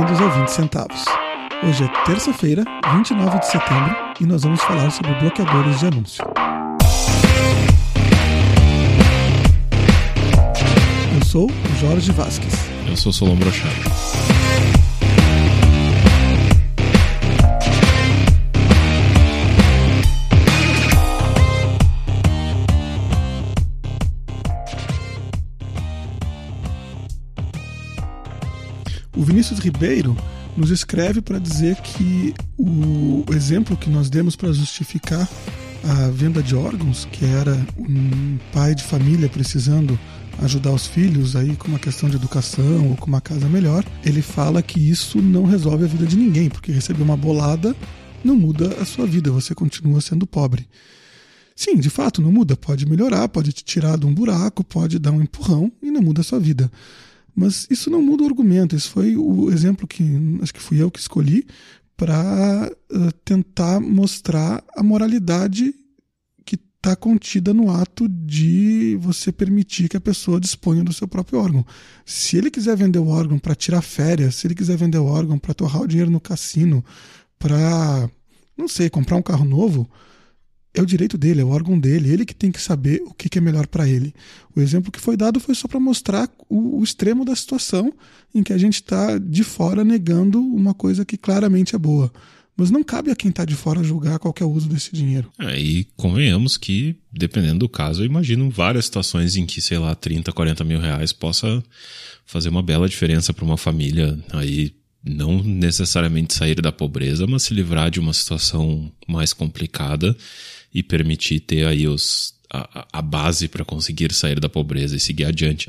bem-vindos ao 20 Centavos. Hoje é terça-feira, 29 de setembro, e nós vamos falar sobre bloqueadores de anúncio. Eu sou o Jorge Vasques. Eu sou Solon Brochado. Vinícius Ribeiro nos escreve para dizer que o exemplo que nós demos para justificar a venda de órgãos, que era um pai de família precisando ajudar os filhos aí com uma questão de educação ou com uma casa melhor, ele fala que isso não resolve a vida de ninguém, porque receber uma bolada não muda a sua vida, você continua sendo pobre. Sim, de fato, não muda. Pode melhorar, pode te tirar de um buraco, pode dar um empurrão e não muda a sua vida. Mas isso não muda o argumento. Esse foi o exemplo que acho que fui eu que escolhi para uh, tentar mostrar a moralidade que está contida no ato de você permitir que a pessoa disponha do seu próprio órgão. Se ele quiser vender o órgão para tirar férias, se ele quiser vender o órgão para torrar o dinheiro no cassino, para, não sei, comprar um carro novo, é o direito dele, é o órgão dele, ele que tem que saber o que é melhor para ele. O exemplo que foi dado foi só para mostrar o, o, extremo da situação em que a gente está de fora negando uma coisa que claramente é boa. Mas não cabe a quem está de fora julgar qual é o uso desse dinheiro. É, convenhamos que, dependendo do caso, eu imagino várias situações em que, sei lá, 30, 40 mil reais possa fazer uma bela diferença para uma família aí não necessariamente sair da pobreza, mas se livrar de uma situação mais complicada e permitir ter aí os, a, a base para conseguir sair da pobreza e seguir adiante.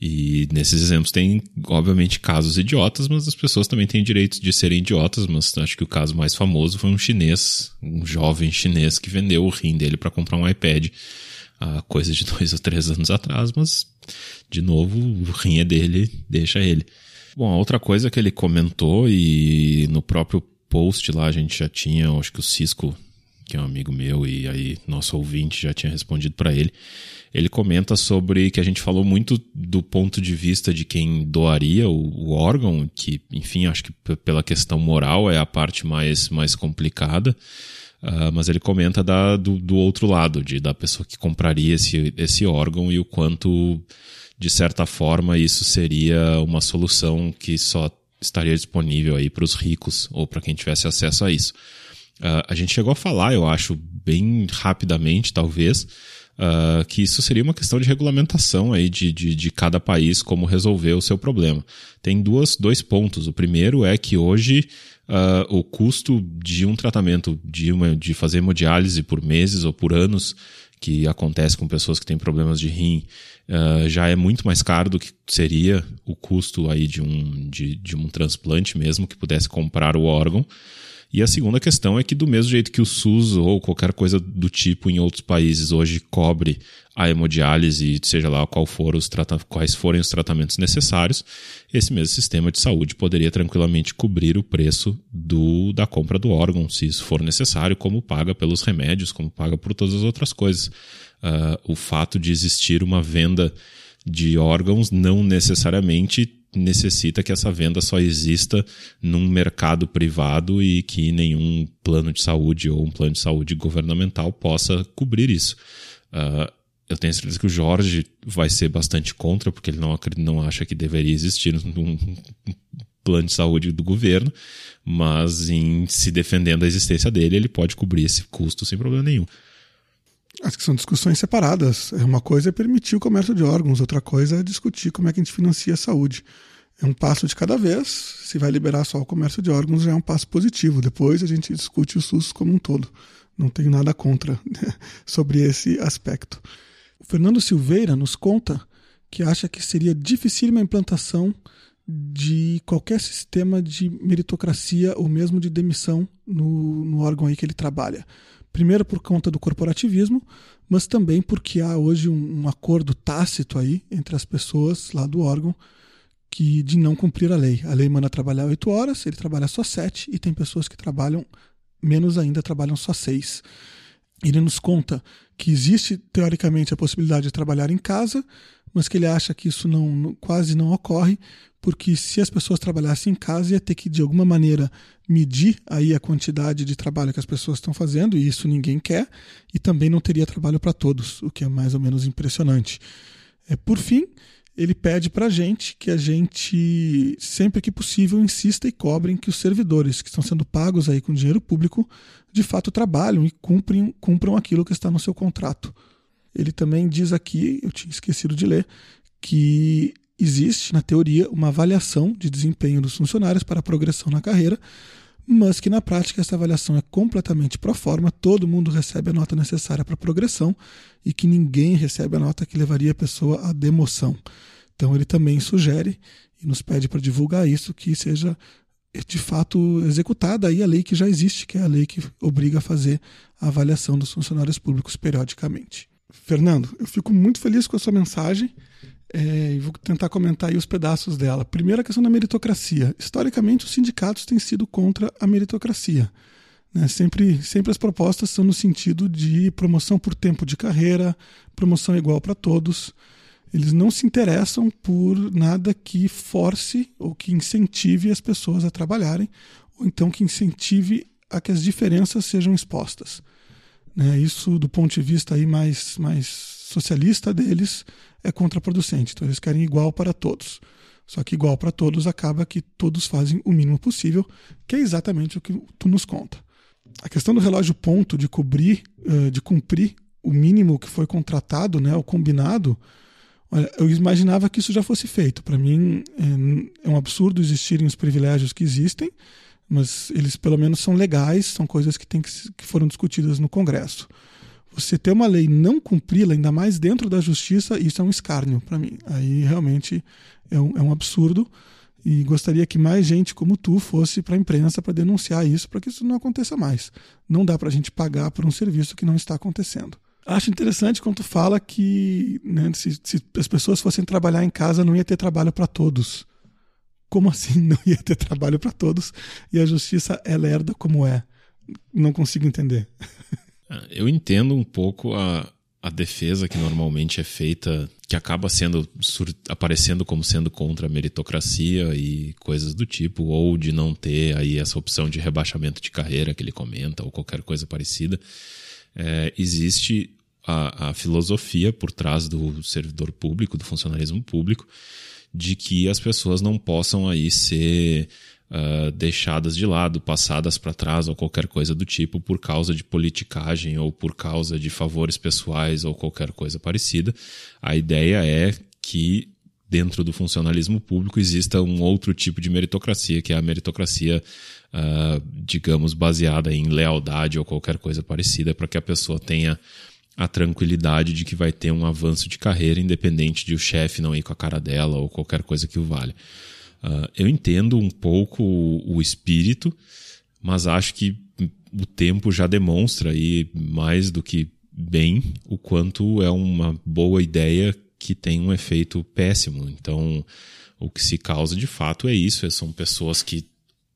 E nesses exemplos tem, obviamente, casos idiotas, mas as pessoas também têm direito de serem idiotas. Mas acho que o caso mais famoso foi um chinês, um jovem chinês que vendeu o rim dele para comprar um iPad há coisa de dois ou três anos atrás, mas, de novo, o rim é dele, deixa ele. Bom, a outra coisa que ele comentou, e no próprio post lá a gente já tinha, acho que o Cisco que é um amigo meu e aí nosso ouvinte já tinha respondido para ele. Ele comenta sobre que a gente falou muito do ponto de vista de quem doaria o, o órgão, que, enfim, acho que pela questão moral é a parte mais, mais complicada. Uh, mas ele comenta da, do, do outro lado, de, da pessoa que compraria esse, esse órgão e o quanto, de certa forma, isso seria uma solução que só estaria disponível aí para os ricos ou para quem tivesse acesso a isso. Uh, a gente chegou a falar, eu acho, bem rapidamente, talvez, uh, que isso seria uma questão de regulamentação aí de, de, de, cada país, como resolver o seu problema. Tem duas, dois pontos. O primeiro é que hoje uh, o custo de um tratamento, de, uma, de fazer hemodiálise por meses ou por anos, que acontece com pessoas que têm problemas de rim, já é muito mais caro do que seria o custo aí de um, de, de um transplante mesmo, que pudesse comprar o órgão. E a segunda questão é que, do mesmo jeito que o SUS ou qualquer coisa do tipo em outros países hoje cobre a hemodiálise, seja lá qual for os quais forem os tratamentos necessários, esse mesmo sistema de saúde poderia tranquilamente cobrir o preço do, da compra do órgão, se isso for necessário, como paga pelos remédios, como paga por todas as outras coisas. Uh, o fato de existir uma venda de órgãos não necessariamente necessita que essa venda só exista num mercado privado e que nenhum plano de saúde ou um plano de saúde governamental possa cobrir isso. Uh, eu tenho certeza que o Jorge vai ser bastante contra, porque ele não, não acha que deveria existir um plano de saúde do governo, mas em se defendendo da existência dele, ele pode cobrir esse custo sem problema nenhum. Acho que são discussões separadas. É uma coisa é permitir o comércio de órgãos, outra coisa é discutir como é que a gente financia a saúde. É um passo de cada vez. Se vai liberar só o comércio de órgãos, já é um passo positivo. Depois a gente discute o SUS como um todo. Não tenho nada contra né, sobre esse aspecto. O Fernando Silveira nos conta que acha que seria difícil a implantação de qualquer sistema de meritocracia ou mesmo de demissão no, no órgão aí que ele trabalha. Primeiro por conta do corporativismo, mas também porque há hoje um, um acordo tácito aí entre as pessoas lá do órgão que de não cumprir a lei. A lei manda trabalhar oito horas, ele trabalha só sete e tem pessoas que trabalham menos ainda, trabalham só seis. ele nos conta que existe teoricamente a possibilidade de trabalhar em casa, mas que ele acha que isso não, quase não ocorre, porque se as pessoas trabalhassem em casa ia ter que de alguma maneira medir aí a quantidade de trabalho que as pessoas estão fazendo e isso ninguém quer e também não teria trabalho para todos, o que é mais ou menos impressionante. É, por fim, ele pede para a gente que a gente, sempre que possível, insista e cobrem que os servidores que estão sendo pagos aí com dinheiro público de fato trabalham e cumprem, cumpram aquilo que está no seu contrato. Ele também diz aqui, eu tinha esquecido de ler, que existe, na teoria, uma avaliação de desempenho dos funcionários para a progressão na carreira, mas que na prática essa avaliação é completamente pro forma, todo mundo recebe a nota necessária para progressão e que ninguém recebe a nota que levaria a pessoa à demoção. Então ele também sugere e nos pede para divulgar isso que seja de fato executada aí a lei que já existe, que é a lei que obriga a fazer a avaliação dos funcionários públicos periodicamente. Fernando, eu fico muito feliz com a sua mensagem é, vou tentar comentar aí os pedaços dela. Primeiro, a questão da meritocracia. Historicamente, os sindicatos têm sido contra a meritocracia. Né? Sempre, sempre as propostas são no sentido de promoção por tempo de carreira, promoção igual para todos. Eles não se interessam por nada que force ou que incentive as pessoas a trabalharem, ou então que incentive a que as diferenças sejam expostas. Né? Isso, do ponto de vista aí mais, mais socialista deles, é contraproducente. Então eles querem igual para todos. Só que igual para todos acaba que todos fazem o mínimo possível, que é exatamente o que tu nos conta. A questão do relógio ponto de cobrir, de cumprir o mínimo que foi contratado, né, o combinado, eu imaginava que isso já fosse feito. Para mim é, é um absurdo existirem os privilégios que existem, mas eles pelo menos são legais, são coisas que, tem que, que foram discutidas no Congresso você ter uma lei não cumpri-la, ainda mais dentro da justiça, isso é um escárnio para mim. Aí realmente é um, é um, absurdo e gostaria que mais gente como tu fosse para a imprensa para denunciar isso, para que isso não aconteça mais. Não dá para a gente pagar por um serviço que não está acontecendo. Acho interessante quando tu fala que né, se, se as pessoas fossem trabalhar em casa não ia ter trabalho para todos. Como assim não ia ter trabalho para todos e a justiça é lerda como é? Não consigo entender. Eu entendo um pouco a, a defesa que normalmente é feita, que acaba sendo aparecendo como sendo contra a meritocracia e coisas do tipo, ou de não ter aí essa opção de rebaixamento de carreira que ele comenta, ou qualquer coisa parecida. É, existe a, a filosofia por trás do servidor público, do funcionalismo público, de que as pessoas não possam aí ser uh, deixadas de lado, passadas para trás ou qualquer coisa do tipo por causa de politicagem ou por causa de favores pessoais ou qualquer coisa parecida. A ideia é que dentro do funcionalismo público exista um outro tipo de meritocracia, que é a meritocracia, uh, digamos, baseada em lealdade ou qualquer coisa parecida, para que a pessoa tenha a tranquilidade de que vai ter um avanço de carreira, independente de o chefe não ir com a cara dela ou qualquer coisa que o valha. Uh, eu entendo um pouco o, o espírito, mas acho que o tempo já demonstra aí mais do que bem o quanto é uma boa ideia que tem um efeito péssimo. Então, o que se causa de fato é isso: são pessoas que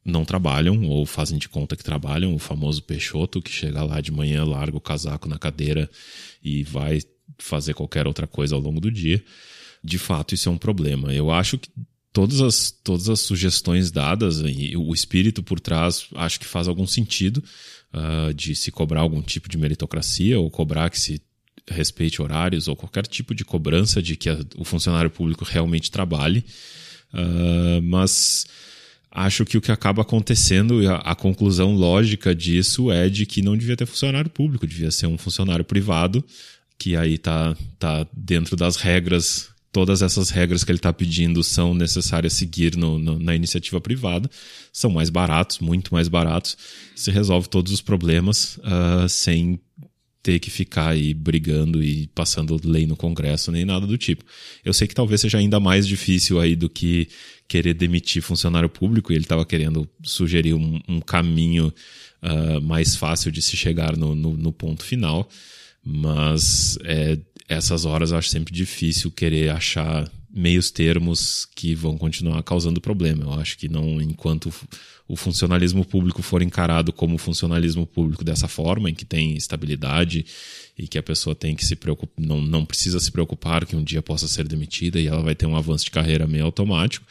não trabalham ou fazem de conta que trabalham, o famoso peixoto que chega lá de manhã, larga o casaco na cadeira e vai fazer qualquer outra coisa ao longo do dia. De fato, isso é um problema. Eu acho que todas as, todas as sugestões dadas e o espírito por trás acho que faz algum sentido uh, de se cobrar algum tipo de meritocracia ou cobrar que se respeite horários ou qualquer tipo de cobrança de que a, o funcionário público realmente trabalhe. Uh, mas acho que o que acaba acontecendo, a, a, conclusão lógica disso é de que não devia ter funcionário público, devia ser um funcionário privado, que aí está tá dentro das regras todas essas regras que ele está pedindo são necessárias seguir no, no, na iniciativa privada, são mais baratos, muito mais baratos, se resolve todos os problemas uh, sem ter que ficar aí brigando e passando lei no Congresso nem nada do tipo. Eu sei que talvez seja ainda mais difícil aí do que querer demitir funcionário público e ele estava querendo sugerir um, um caminho uh, mais fácil de se chegar no, no, no ponto final, mas é, essas horas eu acho sempre difícil querer achar meios termos que vão continuar causando problema. Eu acho que não, enquanto o funcionalismo público for encarado como funcionalismo público dessa forma, em que tem estabilidade e que a pessoa tem que se preocupar, não, não precisa se preocupar que um dia possa ser demitida e ela vai ter um avanço de carreira meio automático.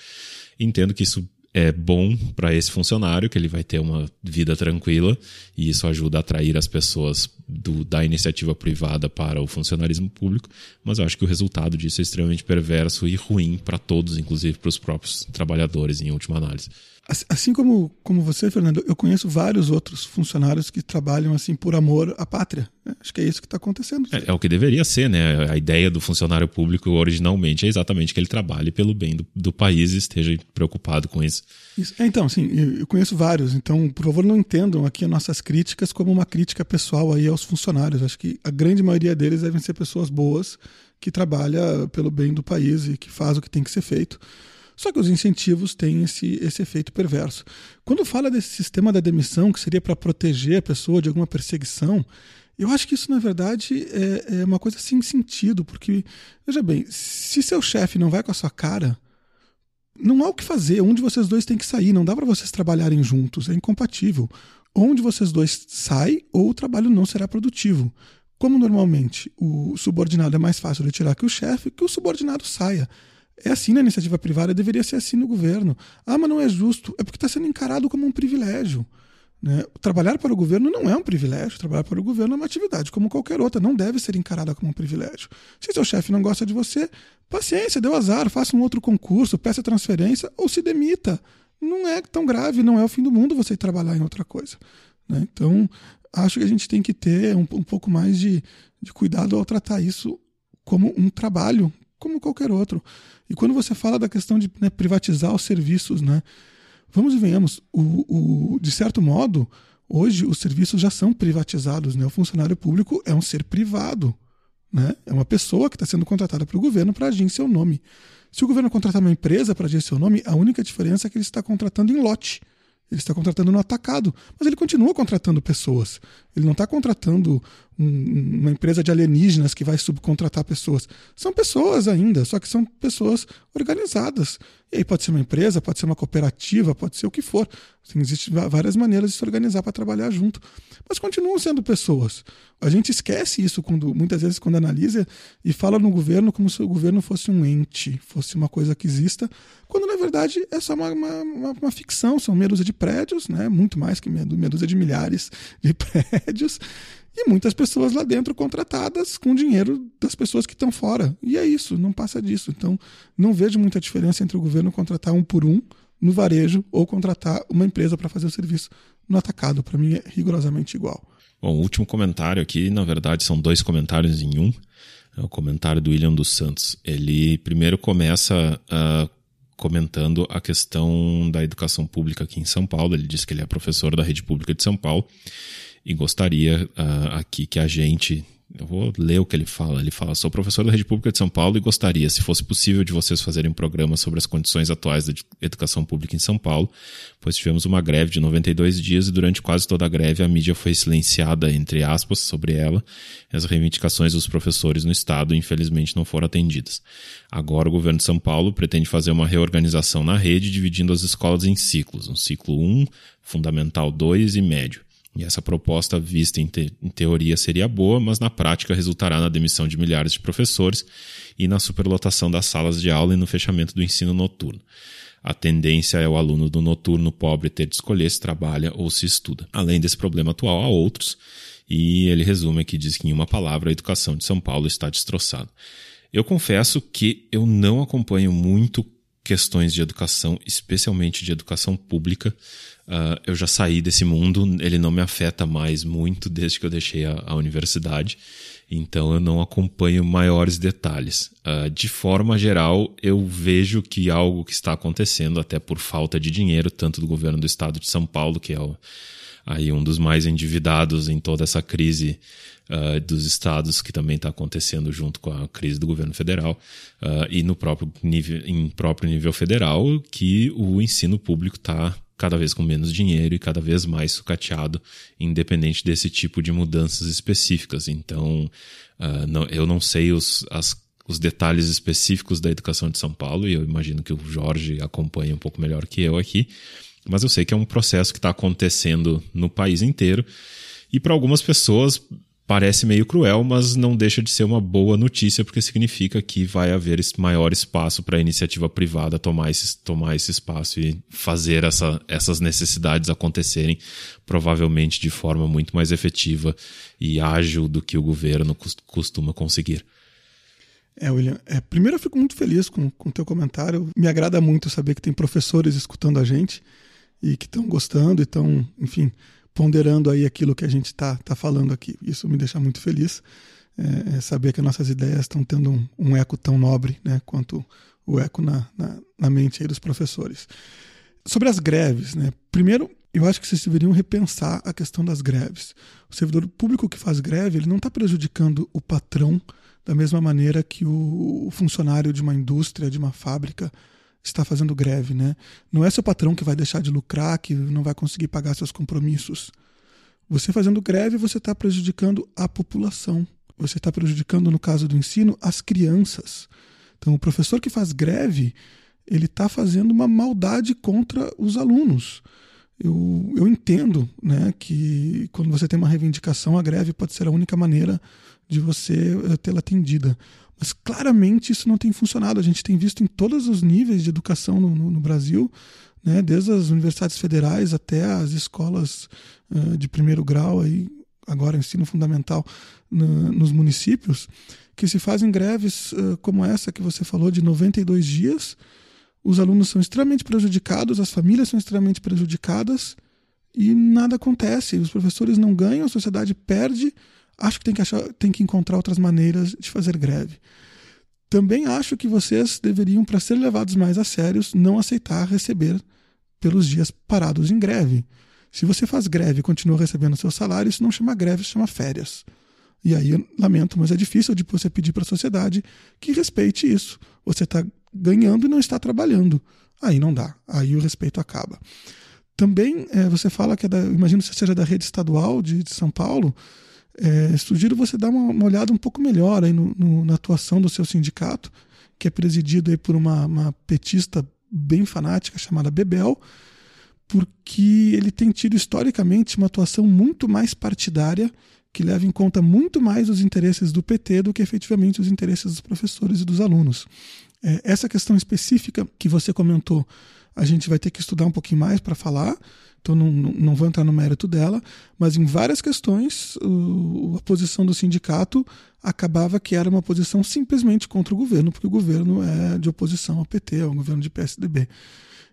Entendo que isso é bom para esse funcionário, que ele vai ter uma vida tranquila e isso ajuda a atrair as pessoas do, da iniciativa privada para o funcionarismo público, mas eu acho que o resultado disso é extremamente perverso e ruim para todos, inclusive para os próprios trabalhadores, em última análise. Assim como, como você, Fernando, eu conheço vários outros funcionários que trabalham assim por amor à pátria. Né? Acho que é isso que está acontecendo. É, é, o que deveria ser, né? A ideia do funcionário público originalmente é exatamente que ele trabalhe pelo bem do, do país e esteja preocupado com isso. isso. É, então, sim, eu conheço vários. Então, por favor, não entendam aqui as nossas críticas como uma crítica pessoal aí aos funcionários. Acho que a grande maioria deles devem ser pessoas boas que trabalham pelo bem do país e que faz o que tem que ser feito. Só que os incentivos têm esse, esse efeito perverso. Quando fala desse sistema da demissão, que seria para proteger a pessoa de alguma perseguição, eu acho que isso, na verdade, é, é uma coisa sem sentido, porque, veja bem, se seu chefe não vai com a sua cara, não há o que fazer. Um de vocês dois tem que sair, não dá para vocês trabalharem juntos, é incompatível. Onde vocês dois saem, ou o trabalho não será produtivo. Como normalmente o subordinado é mais fácil de tirar que o chefe, que o subordinado saia. É assim na iniciativa privada, deveria ser assim no governo. Ah, mas não é justo. É porque está sendo encarado como um privilégio. Né? Trabalhar para o governo não é um privilégio. Trabalhar para o governo é uma atividade como qualquer outra. Não deve ser encarada como um privilégio. Se seu chefe não gosta de você, paciência, deu azar, faça um outro concurso, peça transferência ou se demita. Não é tão grave, não é o fim do mundo você trabalhar em outra coisa. Né? Então, acho que a gente tem que ter um, um pouco mais de, de cuidado ao tratar isso como um trabalho, como qualquer outro. E quando você fala da questão de né, privatizar os serviços, né, vamos e venhamos, o, o, de certo modo, hoje os serviços já são privatizados. Né? O funcionário público é um ser privado. Né? É uma pessoa que está sendo contratada pelo governo para agir em seu nome. Se o governo contratar uma empresa para agir em seu nome, a única diferença é que ele está contratando em lote. Ele está contratando no atacado, mas ele continua contratando pessoas. Ele não está contratando um, uma empresa de alienígenas que vai subcontratar pessoas. São pessoas ainda, só que são pessoas organizadas. E aí pode ser uma empresa, pode ser uma cooperativa, pode ser o que for. Assim, Existem várias maneiras de se organizar para trabalhar junto. Mas continuam sendo pessoas. A gente esquece isso quando muitas vezes quando analisa e fala no governo como se o governo fosse um ente, fosse uma coisa que exista, quando na verdade é só uma, uma, uma, uma ficção, são meia dúzia de prédios, né? muito mais que meia dúzia de milhares de prédios, e muitas pessoas lá dentro contratadas com dinheiro das pessoas que estão fora. E é isso, não passa disso. Então, não vejo muita diferença entre o governo contratar um por um no varejo ou contratar uma empresa para fazer o serviço no atacado. Para mim é rigorosamente igual. Bom, último comentário aqui, na verdade, são dois comentários em um. É o comentário do William dos Santos. Ele primeiro começa uh, comentando a questão da educação pública aqui em São Paulo. Ele diz que ele é professor da rede pública de São Paulo e gostaria uh, aqui que a gente. Eu vou ler o que ele fala. Ele fala: Sou professor da Rede Pública de São Paulo e gostaria, se fosse possível, de vocês fazerem um programa sobre as condições atuais da educação pública em São Paulo, pois tivemos uma greve de 92 dias e durante quase toda a greve a mídia foi silenciada, entre aspas, sobre ela. As reivindicações dos professores no Estado, infelizmente, não foram atendidas. Agora, o governo de São Paulo pretende fazer uma reorganização na rede, dividindo as escolas em ciclos: um ciclo 1, fundamental 2 e médio. E essa proposta, vista em, te em, teoria, seria boa, mas na prática resultará na demissão de milhares de professores e na superlotação das salas de aula e no fechamento do ensino noturno. A tendência é o aluno do noturno pobre ter de escolher se trabalha ou se estuda. Além desse problema atual, há outros, e ele resume aqui, diz que em uma palavra, a educação de São Paulo está destroçada. Eu confesso que eu não acompanho muito questões de educação, especialmente de educação pública, Uh, eu já saí desse mundo, ele não me afeta mais muito desde que eu deixei a, a universidade, então eu não acompanho maiores detalhes. Uh, de forma geral, eu vejo que algo que está acontecendo, até por falta de dinheiro, tanto do governo do estado de São Paulo, que é o, aí um dos mais endividados em toda essa crise uh, dos estados, que também está acontecendo junto com a crise do governo federal, e no próprio nível, em próprio nível federal, que o ensino público está cada vez com menos dinheiro e cada vez mais sucateado, independente desse tipo de mudanças específicas. Então, uh, não, eu não sei os, as, os detalhes específicos da educação de São Paulo, e eu imagino que o Jorge acompanha um pouco melhor que eu aqui, mas eu sei que é um processo que está acontecendo no país inteiro. E para algumas pessoas parece meio cruel, mas não deixa de ser uma boa notícia, porque significa que vai haver maior espaço para a iniciativa privada tomar esse, tomar esse espaço e fazer essa, essas necessidades acontecerem, provavelmente de forma muito mais efetiva e ágil do que o governo costuma conseguir. É, William, é, primeiro eu fico muito feliz com o teu comentário. Me agrada muito saber que tem professores escutando a gente e que estão gostando e estão, enfim, ponderando aí aquilo que a gente está tá falando aqui. Isso me deixa muito feliz, é, é saber que nossas ideias estão tendo um, um, eco tão nobre né, quanto o eco na, na, na mente dos professores. Sobre as greves, né? primeiro, eu acho que vocês deveriam repensar a questão das greves. O servidor público que faz greve, ele não está prejudicando o patrão da mesma maneira que o funcionário de uma indústria, de uma fábrica, está fazendo greve, né? Não é seu patrão que vai deixar de lucrar, que não vai conseguir pagar seus compromissos. Você fazendo greve, você está prejudicando a população. Você está prejudicando, no caso do ensino, as crianças. Então, o professor que faz greve, ele está fazendo uma maldade contra os alunos. Eu, eu entendo né, que quando você tem uma reivindicação, a greve pode ser a única maneira de você eh, tê-la atendida. Mas claramente isso não tem funcionado. A gente tem visto em todos os níveis de educação no, no, no Brasil, né, desde as universidades federais até as escolas uh, de primeiro grau, aí, agora ensino fundamental no, nos municípios, que se fazem greves uh, como essa que você falou, de 92 dias. Os alunos são extremamente prejudicados, as famílias são extremamente prejudicadas e nada acontece. Os professores não ganham, a sociedade perde acho que tem que, achar, tem que encontrar outras maneiras de fazer greve. Também acho que vocês deveriam, para ser levados mais a sérios, não aceitar receber pelos dias parados em greve. Se você faz greve e continua recebendo seu salário, isso não chama greve, isso chama férias. E aí, lamento, mas é difícil de você pedir para a sociedade que respeite isso. Você está ganhando e não está trabalhando. Aí não dá. Aí o respeito acaba. Também é, você fala que é da, imagino que seja da rede estadual de, de São Paulo. É, sugiro você dar uma, uma, olhada um pouco melhor aí no, no, na atuação do seu sindicato, que é presidido aí por uma, uma petista bem fanática chamada Bebel, porque ele tem tido historicamente uma atuação muito mais partidária, que leva em conta muito mais os interesses do PT do que efetivamente os interesses dos professores e dos alunos. É, essa questão específica que você comentou, a gente vai ter que estudar um pouquinho mais para falar, então não, não vou entrar no mérito dela, mas em várias questões a posição do sindicato acabava que era uma posição simplesmente contra o governo, porque o governo é de oposição ao PT, é um governo de PSDB.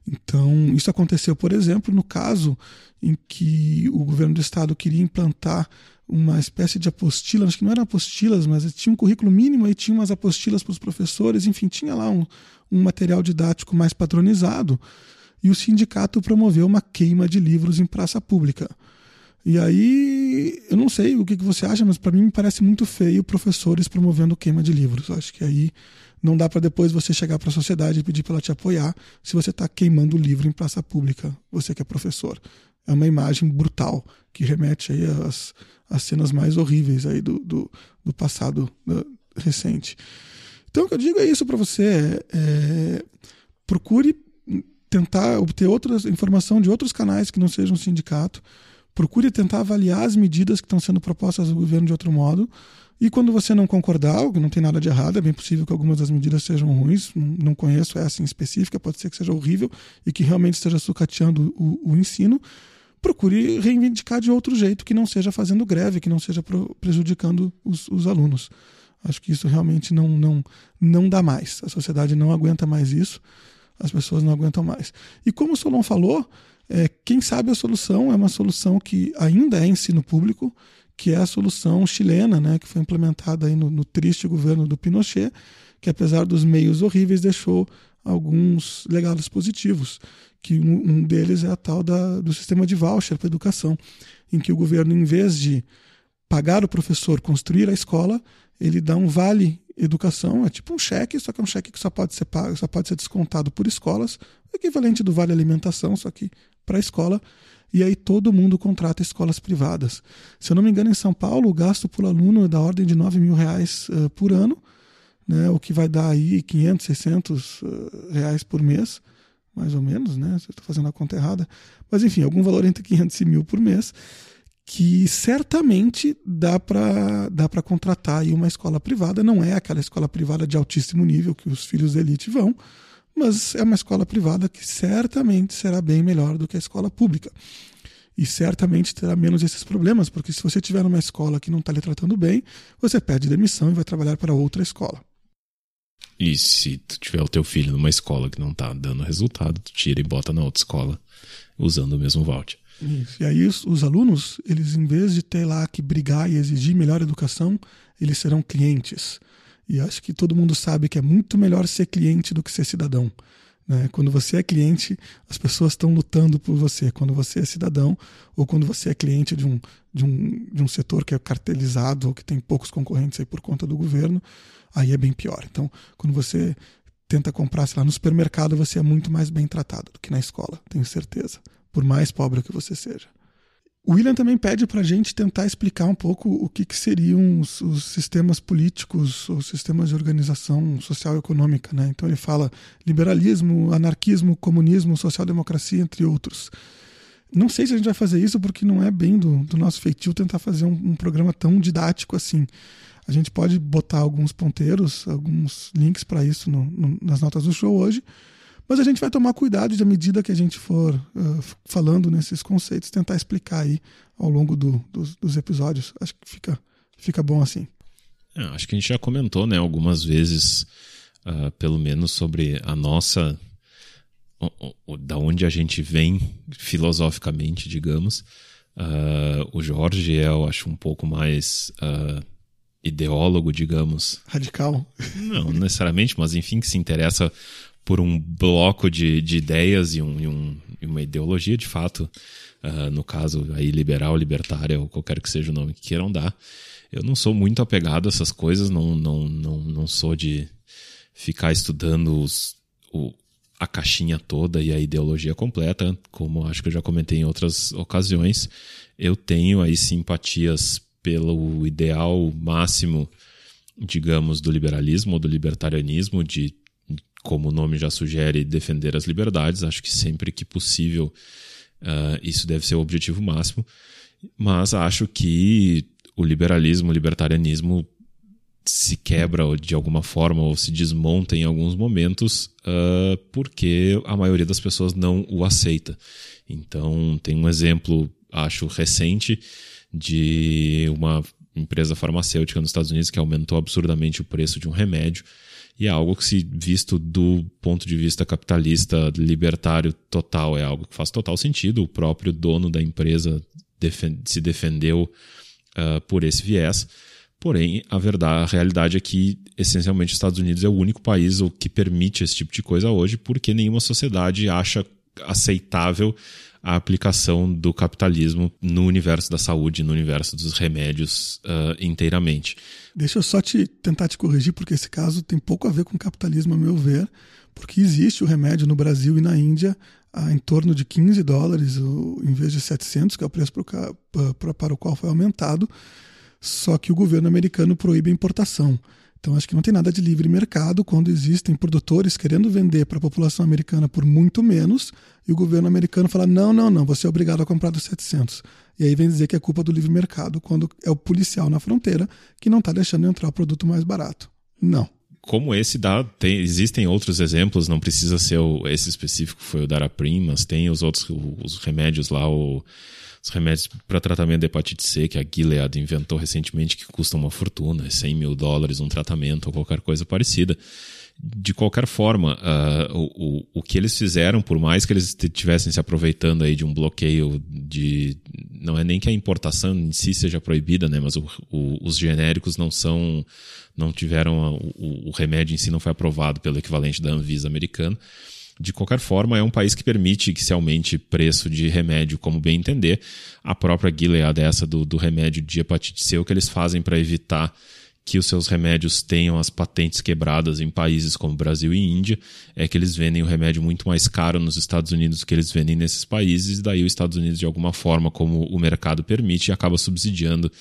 Então, isso aconteceu, por exemplo, no caso em que o governo do estado queria implantar uma espécie de apostila, acho que não eram apostilas, mas tinha um currículo mínimo e tinha umas apostilas para os professores, enfim, tinha lá um, um material didático mais padronizado e o sindicato promoveu uma queima de livros em praça pública. E aí, eu não sei o que, você acha, mas para mim me parece muito feio professores promovendo queima de livros. Acho que aí não dá para depois você chegar para a sociedade e pedir para ela te apoiar se você está queimando o livro em praça pública, você que é professor. É uma imagem brutal que remete aí às, às cenas mais horríveis aí do, do, do passado do, recente. Então, o que eu digo é isso para você: é, é, procure tentar obter outras informação de outros canais que não sejam sindicato. Procure tentar avaliar as medidas que estão sendo propostas ao governo de outro modo. E quando você não concordar, o que não tem nada de errado, é bem possível que algumas das medidas sejam ruins, não conheço essa em específica, pode ser que seja horrível e que realmente esteja sucateando o, o ensino. Procure reivindicar de outro jeito, que não seja fazendo greve, que não seja prejudicando os, os alunos. Acho que isso realmente não, não, não dá mais. A sociedade não aguenta mais isso as pessoas não aguentam mais. E como o Solon falou, é, quem sabe a solução é uma solução que ainda é ensino público, que é a solução chilena, né, que foi implementada aí no, no triste governo do Pinochet, que apesar dos meios horríveis deixou alguns legados positivos, que um, deles é a tal da, do sistema de voucher para educação, em que o governo, em vez de pagar o professor construir a escola, ele dá um vale educação, é tipo um cheque, só que é um cheque que só pode ser pago, só pode ser descontado por escolas, o equivalente do vale alimentação, só que para a escola. E aí todo mundo contrata escolas privadas. Se eu não me engano, em São Paulo, o gasto por aluno é da ordem de 9 mil reais uh, por ano. né, o que vai dar aí 500, 600 uh, reais por mês, mais ou menos, né? Se eu estou fazendo a conta errada. Mas enfim, algum valor entre 500 e mil por mês, que certamente dá para dá contratar aí uma escola privada. Não é aquela escola privada de altíssimo nível que os filhos da elite vão, mas é uma escola privada que certamente será bem melhor do que a escola pública. E certamente terá menos esses problemas, porque se você tiver numa escola que não está lhe tratando bem, você pede demissão e vai trabalhar para outra escola. E se tu tiver o teu filho numa escola que não está dando resultado, tu tira e bota na outra escola usando o mesmo voucher. Isso. E aí os, os, alunos, eles em vez de ter lá que brigar e exigir melhor educação, eles serão clientes. E acho que todo mundo sabe que é muito melhor ser cliente do que ser cidadão. Né? Quando você é cliente, as pessoas estão lutando por você. Quando você é cidadão ou quando você é cliente de um, de um, de um setor que é cartelizado ou que tem poucos concorrentes aí por conta do governo, aí é bem pior. Então, quando você tenta comprar, sei lá, no supermercado, você é muito mais bem tratado do que na escola, tenho certeza, por mais pobre que você seja. O William também pede para a gente tentar explicar um pouco o que, que seriam os, os, sistemas políticos, os sistemas de organização social e econômica. Né? Então ele fala liberalismo, anarquismo, comunismo, social-democracia, entre outros. Não sei se a gente vai fazer isso porque não é bem do, do nosso feitio tentar fazer um, um programa tão didático assim. A gente pode botar alguns ponteiros, alguns links para isso no, no, nas notas do show hoje, mas a gente vai tomar cuidado de, à medida que a gente for uh, falando nesses conceitos, tentar explicar aí ao longo do, dos, dos, episódios. Acho que fica, fica bom assim. É, acho que a gente já comentou né, algumas vezes, uh, pelo menos, sobre a nossa. O, o, da onde a gente vem filosoficamente, digamos. Uh, o Jorge é, eu acho, um pouco mais ideólogo, digamos. Radical? Não necessariamente, mas enfim, que se interessa por um bloco de, de ideias e, um, e, um, e uma ideologia, de fato, uh, no caso aí liberal, libertária, ou qualquer que seja o nome que queiram dar. Eu não sou muito apegado a essas coisas, não, não, não, não sou de ficar estudando os, o, a caixinha toda e a ideologia completa, como acho que eu já comentei em outras ocasiões. Eu tenho aí simpatias pelo ideal máximo, digamos, do liberalismo ou do libertarianismo, de, como o nome já sugere, defender as liberdades. Acho que sempre que possível uh, isso deve ser o objetivo máximo. Mas acho que o liberalismo, o libertarianismo se quebra de alguma forma ou se desmonta em alguns momentos uh, porque a maioria das pessoas não o aceita. Então, tem um exemplo, acho, recente de uma empresa farmacêutica nos Estados Unidos que aumentou absurdamente o preço de um remédio. E é algo que, se visto do ponto de vista capitalista libertário total, é algo que faz total sentido. O próprio dono da empresa se defendeu uh, por esse viés. Porém, a verdade, a realidade é que, essencialmente, os Estados Unidos é o único país que permite esse tipo de coisa hoje, porque nenhuma sociedade acha aceitável a aplicação do capitalismo no universo da saúde, no universo dos remédios uh, inteiramente. Deixa eu só te tentar te corrigir, porque esse caso tem pouco a ver com capitalismo, a meu ver, porque existe o remédio no Brasil e na Índia a em torno de 15 dólares, em vez de 700, que é o preço para o qual foi aumentado, só que o governo americano proíbe a importação. Então acho que não tem nada de livre mercado quando existem produtores querendo vender para a população americana por muito menos e o governo americano fala: não, não, não, você é obrigado a comprar dos 700. E aí vem dizer que é culpa do livre mercado quando é o policial na fronteira que não está deixando entrar o produto mais barato. Não. Como esse dá, tem, existem outros exemplos, não precisa ser o, esse específico, foi o Daraprim, mas tem os outros os remédios lá, o os remédios para tratamento da hepatite C, que a Gilead inventou recentemente, que custam uma fortuna, 100 mil dólares um tratamento ou qualquer coisa parecida. De qualquer forma, uh, o, o, o que eles fizeram, por mais que eles estivessem se aproveitando aí de um bloqueio de. Não é nem que a importação em si seja proibida, né? Mas o, os genéricos não são. Não tiveram. o remédio em si não foi aprovado pelo equivalente da Anvisa americano de qualquer forma, é um país que permite que se aumente preço de remédio como bem entender. A própria Gilead, essa do, do remédio de hepatite C, o que eles fazem para evitar que os seus remédios tenham as patentes quebradas em países como Brasil e Índia, é que eles vendem o remédio muito mais caro nos Estados Unidos do que eles vendem nesses países, e daí os Estados Unidos, de alguma forma, como o mercado permite, acaba subsidiando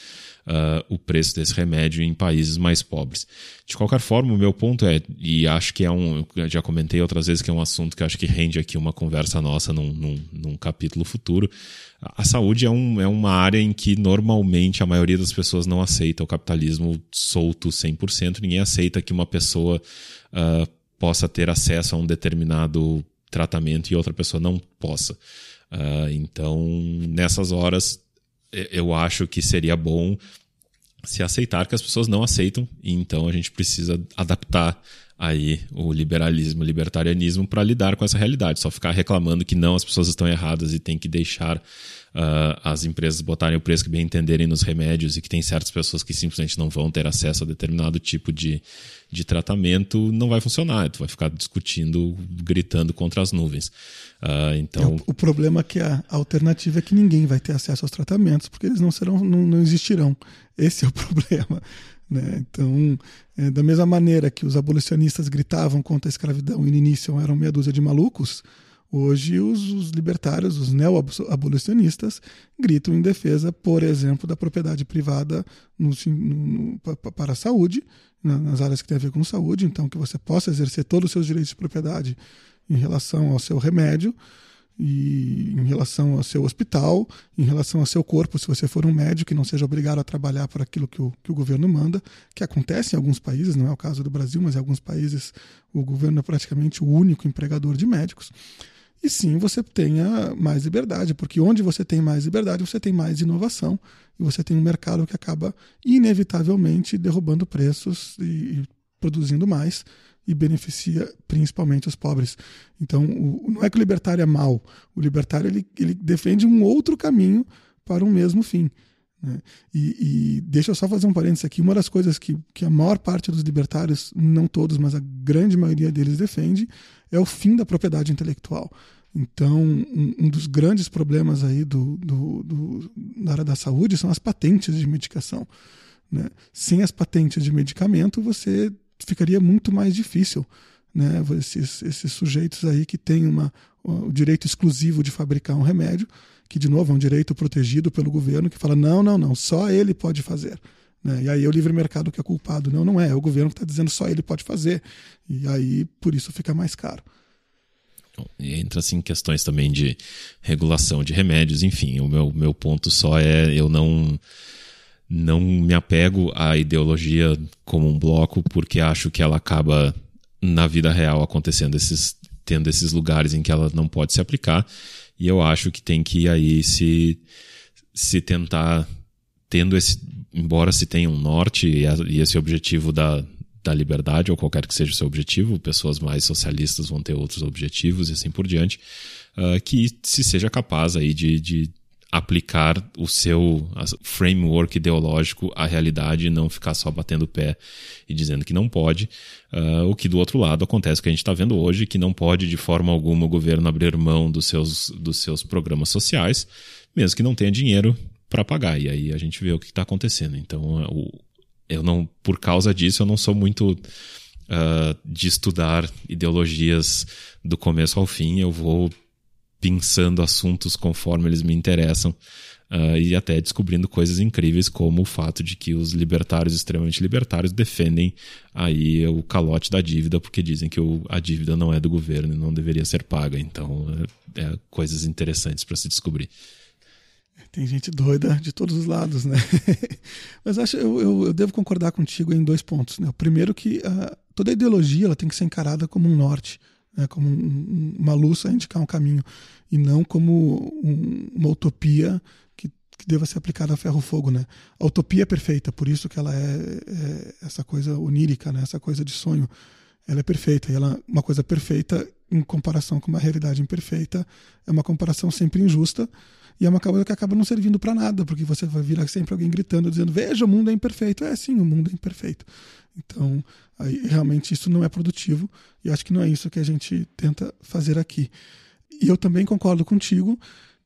uh, o preço desse remédio em países mais pobres. De qualquer forma, o meu ponto é, e acho que é um, já comentei outras vezes que é um assunto que acho que rende aqui uma conversa nossa num, num, num capítulo futuro. A saúde é, um, é uma área em que normalmente a maioria das pessoas não aceita o capitalismo solto 100%. Ninguém aceita que uma pessoa uh, possa ter acesso a um determinado tratamento e outra pessoa não possa. Uh, então, nessas horas, eu acho que seria bom se aceitar que as pessoas não aceitam, e então a gente precisa adaptar aí o liberalismo, o libertarianismo para lidar com essa realidade. Só ficar reclamando que não, as pessoas estão erradas e tem que deixar uh, as empresas botarem o preço que bem entenderem nos remédios e que tem certas pessoas que simplesmente não vão ter acesso a determinado tipo de, de tratamento, não vai funcionar. Tu vai ficar discutindo, gritando contra as nuvens. Uh, então... É, o, o, problema é que a alternativa é que ninguém vai ter acesso aos tratamentos, porque eles não serão, não, não existirão. Esse é o problema. Né? Então, é, da mesma maneira que os abolicionistas gritavam contra a escravidão e no início eram meia dúzia de malucos, Hoje, os, os libertários, os neo-abolicionistas, gritam em defesa, por exemplo, da propriedade privada no, no, no, para a saúde, nas áreas que têm a ver com saúde, então que você possa exercer todos os seus direitos de propriedade em relação ao seu remédio, e em relação ao seu hospital, em relação ao seu corpo, se você for um médico e não seja obrigado a trabalhar por aquilo que o, que o governo manda, que acontece em alguns países, não é o caso do Brasil, mas em alguns países o governo é praticamente o único empregador de médicos. E sim você tenha mais liberdade, porque onde você tem mais liberdade, você tem mais inovação e você tem um mercado que acaba inevitavelmente derrubando preços e, produzindo mais e beneficia principalmente os pobres. Então, o, não é que o libertário é mau, o libertário ele, ele defende um outro caminho para um mesmo fim. Né? E, e, deixa eu só fazer um parênteses aqui. Uma das coisas que, que a maior parte dos libertários, não todos, mas a grande maioria deles defende, é o fim da propriedade intelectual. Então, um, um dos grandes problemas aí do, do, do, da área da saúde são as patentes de medicação. Né? Sem as patentes de medicamento, você ficaria muito mais difícil. Né? Esses, esses sujeitos aí que têm uma, o direito exclusivo de fabricar um remédio, que de novo é um direito protegido pelo governo, que fala: não, não, não, só ele pode fazer. Né? E aí é o livre mercado que é culpado. Não, não é, é o governo que está dizendo só ele pode fazer. E aí por isso fica mais caro. E entra assim questões também de regulação de remédios, enfim. O meu, meu ponto só é eu não não me apego à ideologia como um bloco porque acho que ela acaba na vida real acontecendo esses tendo esses lugares em que ela não pode se aplicar e eu acho que tem que aí se, se tentar, tendo esse. Embora se tenha um norte e esse objetivo da, da liberdade, ou qualquer que seja o seu objetivo, pessoas mais socialistas vão ter outros objetivos e assim por diante, uh, que se seja capaz aí de, de aplicar o seu framework ideológico à realidade e não ficar só batendo o pé e dizendo que não pode. Uh, o que do outro lado acontece o que a gente está vendo hoje, que não pode de forma alguma o governo abrir mão dos seus, dos seus programas sociais, mesmo que não tenha dinheiro para pagar. E aí a gente vê o que está acontecendo. Então, o, eu não, por causa disso, eu não sou muito uh, de estudar ideologias do começo ao fim. Eu vou pensando assuntos conforme eles me interessam uh, e até descobrindo coisas incríveis como o fato de que os libertários extremamente libertários defendem aí o calote da dívida porque dizem que o, a dívida não é do governo e não deveria ser paga então é, é coisas interessantes para se descobrir tem gente doida de todos os lados, né? Mas acho eu, eu, eu, devo concordar contigo em dois pontos. Né? O primeiro que uh, toda ideologia ela tem que ser encarada como um norte né, como um, uma luz a indicar um caminho, e não como um, uma utopia que, que, deva ser aplicada a ferro-fogo. Né? A utopia é perfeita, por isso que ela é, é, essa coisa onírica, né, essa coisa de sonho. Ela é perfeita, e ela, uma coisa perfeita em comparação com uma realidade imperfeita é uma comparação sempre injusta, e é uma coisa que acaba não servindo para nada, porque você vai virar sempre alguém gritando, dizendo: Veja, o mundo é imperfeito. É sim, o mundo é imperfeito. Então, aí, realmente isso não é produtivo e acho que não é isso que a gente tenta fazer aqui. E eu também concordo contigo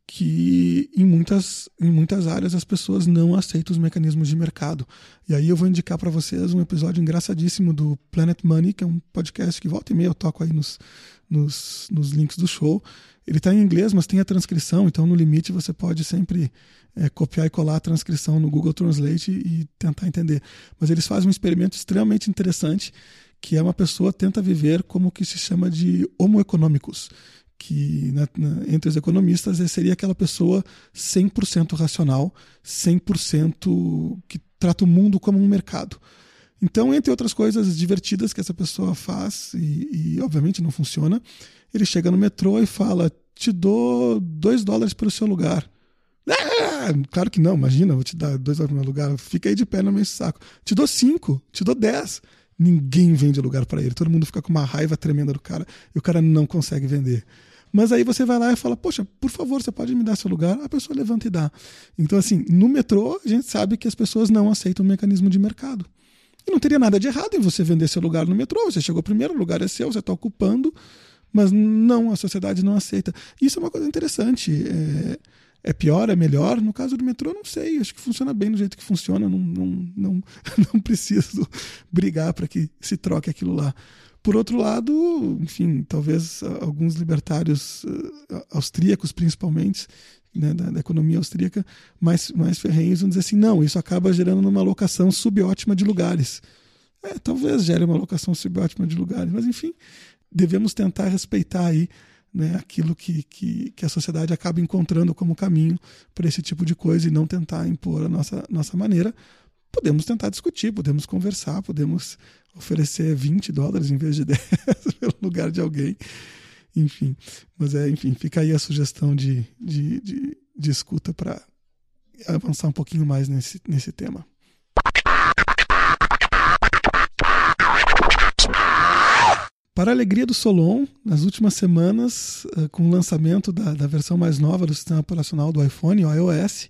que em muitas, em muitas áreas as pessoas não aceitam os mecanismos de mercado. E aí eu vou indicar para vocês um episódio engraçadíssimo do Planet Money, que é um podcast que volta e meia eu toco aí nos, nos, nos links do show. Ele está em inglês, mas tem a transcrição, então no limite você pode sempre é, copiar e colar a transcrição no Google Translate e tentar entender. Mas eles fazem um experimento extremamente interessante, que é uma pessoa tenta viver como que se chama de homo econômicos, que na, na, entre os economistas seria aquela pessoa 100% racional, 100% que trata o mundo como um mercado. Então, entre outras coisas divertidas que essa pessoa faz, e, e obviamente não funciona, ele chega no metrô e fala: Te dou dois dólares pelo seu lugar. Ah, claro que não, imagina, vou te dar dois dólares no meu lugar, fica aí de pé no meu saco. Te dou cinco, te dou dez. Ninguém vende lugar para ele, todo mundo fica com uma raiva tremenda do cara e o cara não consegue vender. Mas aí você vai lá e fala, poxa, por favor, você pode me dar seu lugar? A pessoa levanta e dá. Então, assim, no metrô, a gente sabe que as pessoas não aceitam o mecanismo de mercado. E não teria nada de errado em você vender seu lugar no metrô. Você chegou primeiro, o lugar é seu, você está ocupando, mas não, a sociedade não aceita. Isso é uma coisa interessante. É, é pior, é melhor? No caso do metrô, não sei. Acho que funciona bem do jeito que funciona. Não, não, não, não preciso brigar para que se troque aquilo lá. Por outro lado, enfim, talvez alguns libertários uh, austríacos, principalmente, né, da, da, economia austríaca, mais, mais ferrenhos, vão dizer assim: não, isso acaba gerando uma alocação subótima de lugares. É, talvez gere uma alocação subótima de lugares, mas enfim, devemos tentar respeitar aí né, aquilo que, que, que, a sociedade acaba encontrando como caminho para esse tipo de coisa e não tentar impor a nossa, nossa maneira. Podemos tentar discutir, podemos conversar, podemos oferecer 20 dólares em vez de 10 pelo lugar de alguém. Enfim, mas é, enfim, fica aí a sugestão de, de, de, de escuta para avançar um pouquinho mais nesse, nesse tema. Para a alegria do Solon, nas últimas semanas, eh, com o lançamento da, da versão mais nova do sistema operacional do iPhone, o iOS,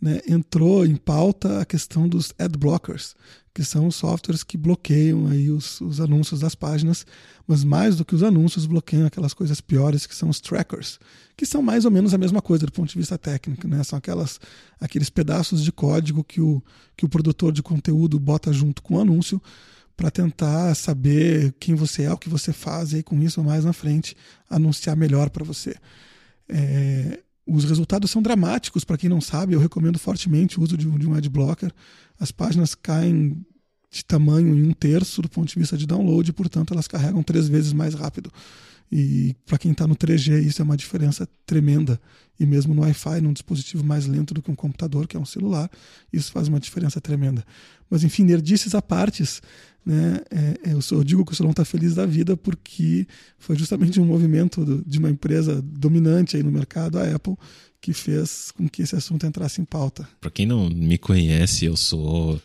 né, entrou em pauta a questão dos ad blockers, que são os softwares que bloqueiam aí os, os anúncios das páginas, mas mais do que os anúncios, bloqueiam aquelas coisas piores que são os trackers, que são mais ou menos a mesma coisa do ponto de vista técnico, né? São aquelas, aqueles pedaços de código que o, que o produtor de conteúdo bota junto com o anúncio para tentar saber quem você é, o que você faz, e com isso mais na frente anunciar melhor para você. É, os resultados são dramáticos, para quem não sabe, eu recomendo fortemente o uso de um, de um ad blocker. As páginas caem de tamanho em um terço do ponto de vista de download, portanto elas carregam três vezes mais rápido. E para quem está no 3G, isso é uma diferença tremenda. E mesmo no Wi-Fi, num dispositivo mais lento do que um computador, que é um celular, isso faz uma diferença tremenda. Mas enfim, nerdices à partes, né? É, é eu, só, eu digo que o Solon está feliz da vida porque foi justamente um movimento do, de uma empresa dominante aí no mercado, a Apple, que fez com que esse assunto entrasse em pauta. Para quem não me conhece, eu sou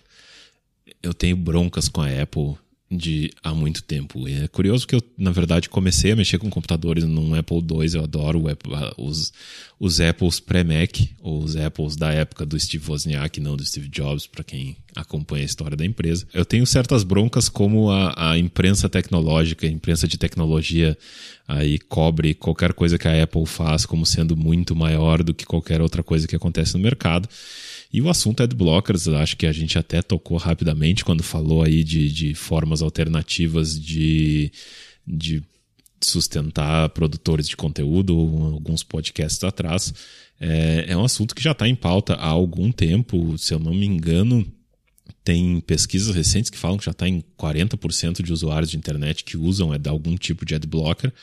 eu tenho broncas com a Apple de há muito tempo. E é curioso que eu, na verdade, comecei a mexer com computadores num Apple II. Eu adoro Apple, os, os Apples pré-Mac, ou os Apples da época do Steve Wozniak, não do Steve Jobs, para quem acompanha a história da empresa. Eu tenho certas broncas como a, a imprensa tecnológica, a imprensa de tecnologia aí cobre qualquer coisa que a Apple faz como sendo muito maior do que qualquer outra coisa que acontece no mercado. E o assunto é blockers, acho que a gente até tocou rapidamente quando falou aí de, de formas alternativas de, de sustentar produtores de conteúdo, alguns podcasts atrás. É, é um assunto que já está em pauta há algum tempo, se eu não me engano. Tem pesquisas recentes que falam que já está em 40% de usuários de internet que usam é, algum tipo de adblocker.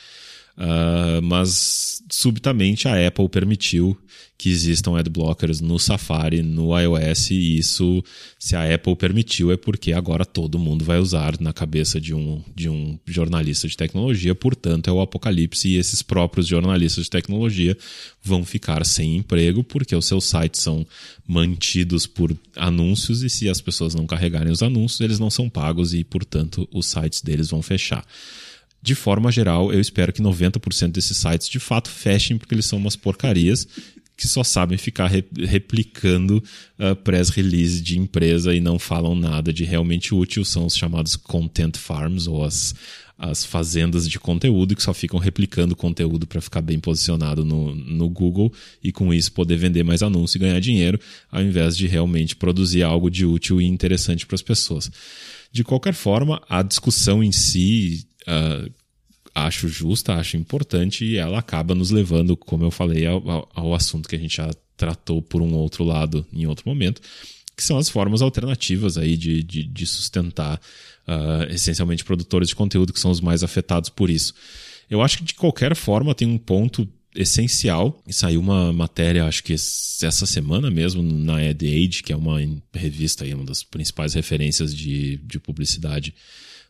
Uh, mas subitamente a Apple permitiu que existam adblockers no Safari, no iOS, e isso, se a Apple permitiu, é porque agora todo mundo vai usar na cabeça de um, de um jornalista de tecnologia, portanto é o apocalipse, e esses próprios jornalistas de tecnologia vão ficar sem emprego, porque os seus sites são mantidos por anúncios, e se as pessoas não carregarem os anúncios, eles não são pagos, e portanto os sites deles vão fechar de forma geral, eu espero que 90% desses sites de fato fechem, porque eles são umas porcarias que só sabem ficar re replicando uh, press release de empresa e não falam nada de realmente útil. São os chamados content farms, ou as, as fazendas de conteúdo que só ficam replicando conteúdo para ficar bem posicionado no, no Google e com isso poder vender mais anúncios e ganhar dinheiro, ao invés de realmente produzir algo de útil e interessante para as pessoas. De qualquer forma, a discussão em si uh, acho justa, acho importante e ela acaba nos levando, como eu falei, ao, ao, assunto que a gente já tratou por um outro lado em outro momento, que são as formas alternativas aí de, de, de sustentar uh, essencialmente produtores de conteúdo que são os mais afetados por isso. Eu acho que de qualquer forma tem um ponto essencial. E saiu uma matéria, acho que essa semana mesmo, na Ad Age, que é uma revista aí, uma das principais referências de, de publicidade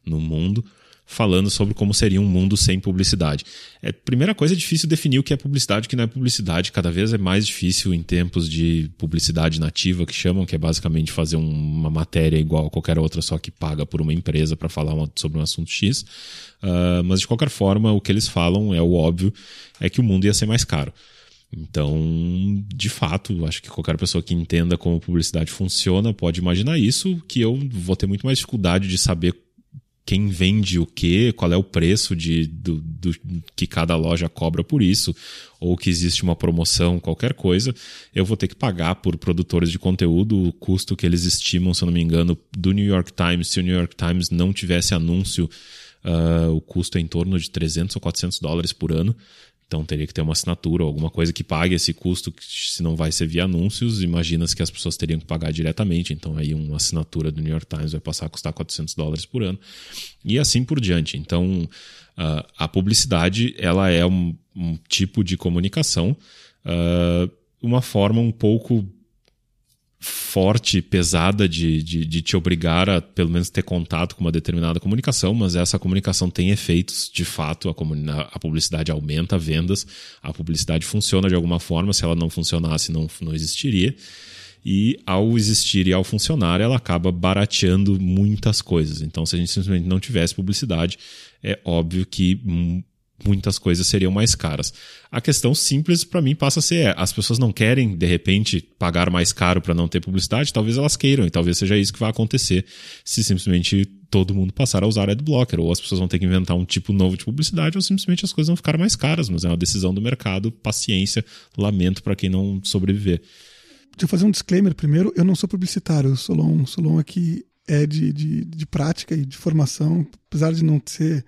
no mundo, falando sobre como seria um mundo sem publicidade. É, primeira coisa, é difícil definir o que é publicidade e o que não é publicidade. Cada vez é mais difícil em tempos de publicidade nativa, que chamam, que é basicamente fazer um, uma matéria igual a qualquer outra, só que paga por uma empresa para falar uma, sobre um assunto X. Uh, mas, de qualquer forma, o que eles falam é o óbvio, é que o mundo ia ser mais caro. Então, de fato, acho que qualquer pessoa que entenda como publicidade funciona pode imaginar isso, que eu vou ter muito mais dificuldade de saber quem vende o que, qual é o preço de, do, do, que cada loja cobra por isso, ou que existe uma promoção, qualquer coisa, eu vou ter que pagar por produtores de conteúdo o custo que eles estimam, se eu não me engano, do New York Times. Se o New York Times não tivesse anúncio, uh, o custo é em torno de 300 ou 400 dólares por ano. Então teria que ter uma assinatura, alguma coisa que pague esse custo, se não vai ser via anúncios, imagina-se que as pessoas teriam que pagar diretamente. Então aí uma assinatura do New York Times vai passar a custar 400 dólares por ano. E assim por diante. Então uh, a publicidade ela é um, um tipo de comunicação, uh, uma forma um pouco forte, pesada de, de, de, te obrigar a pelo menos ter contato com uma determinada comunicação, mas essa comunicação tem efeitos, de fato, a, a publicidade aumenta vendas, a publicidade funciona de alguma forma, se ela não funcionasse não, não existiria, e ao existir e ao funcionar, ela acaba barateando muitas coisas. Então, se a gente simplesmente não tivesse publicidade, é óbvio que muitas coisas seriam mais caras. A questão simples para mim passa a ser: é, as pessoas não querem, de repente, pagar mais caro para não ter publicidade, talvez elas queiram, e talvez seja isso que vai acontecer se simplesmente todo mundo passar a usar adblocker, ou as pessoas vão ter que inventar um tipo novo de publicidade, ou simplesmente as coisas vão ficar mais caras, mas é uma decisão do mercado, paciência, lamento para quem não sobreviver. Deixa eu fazer um disclaimer primeiro, eu não sou publicitário, sou Solon, Solon aqui é de, de, de prática e de formação, apesar de não ser é,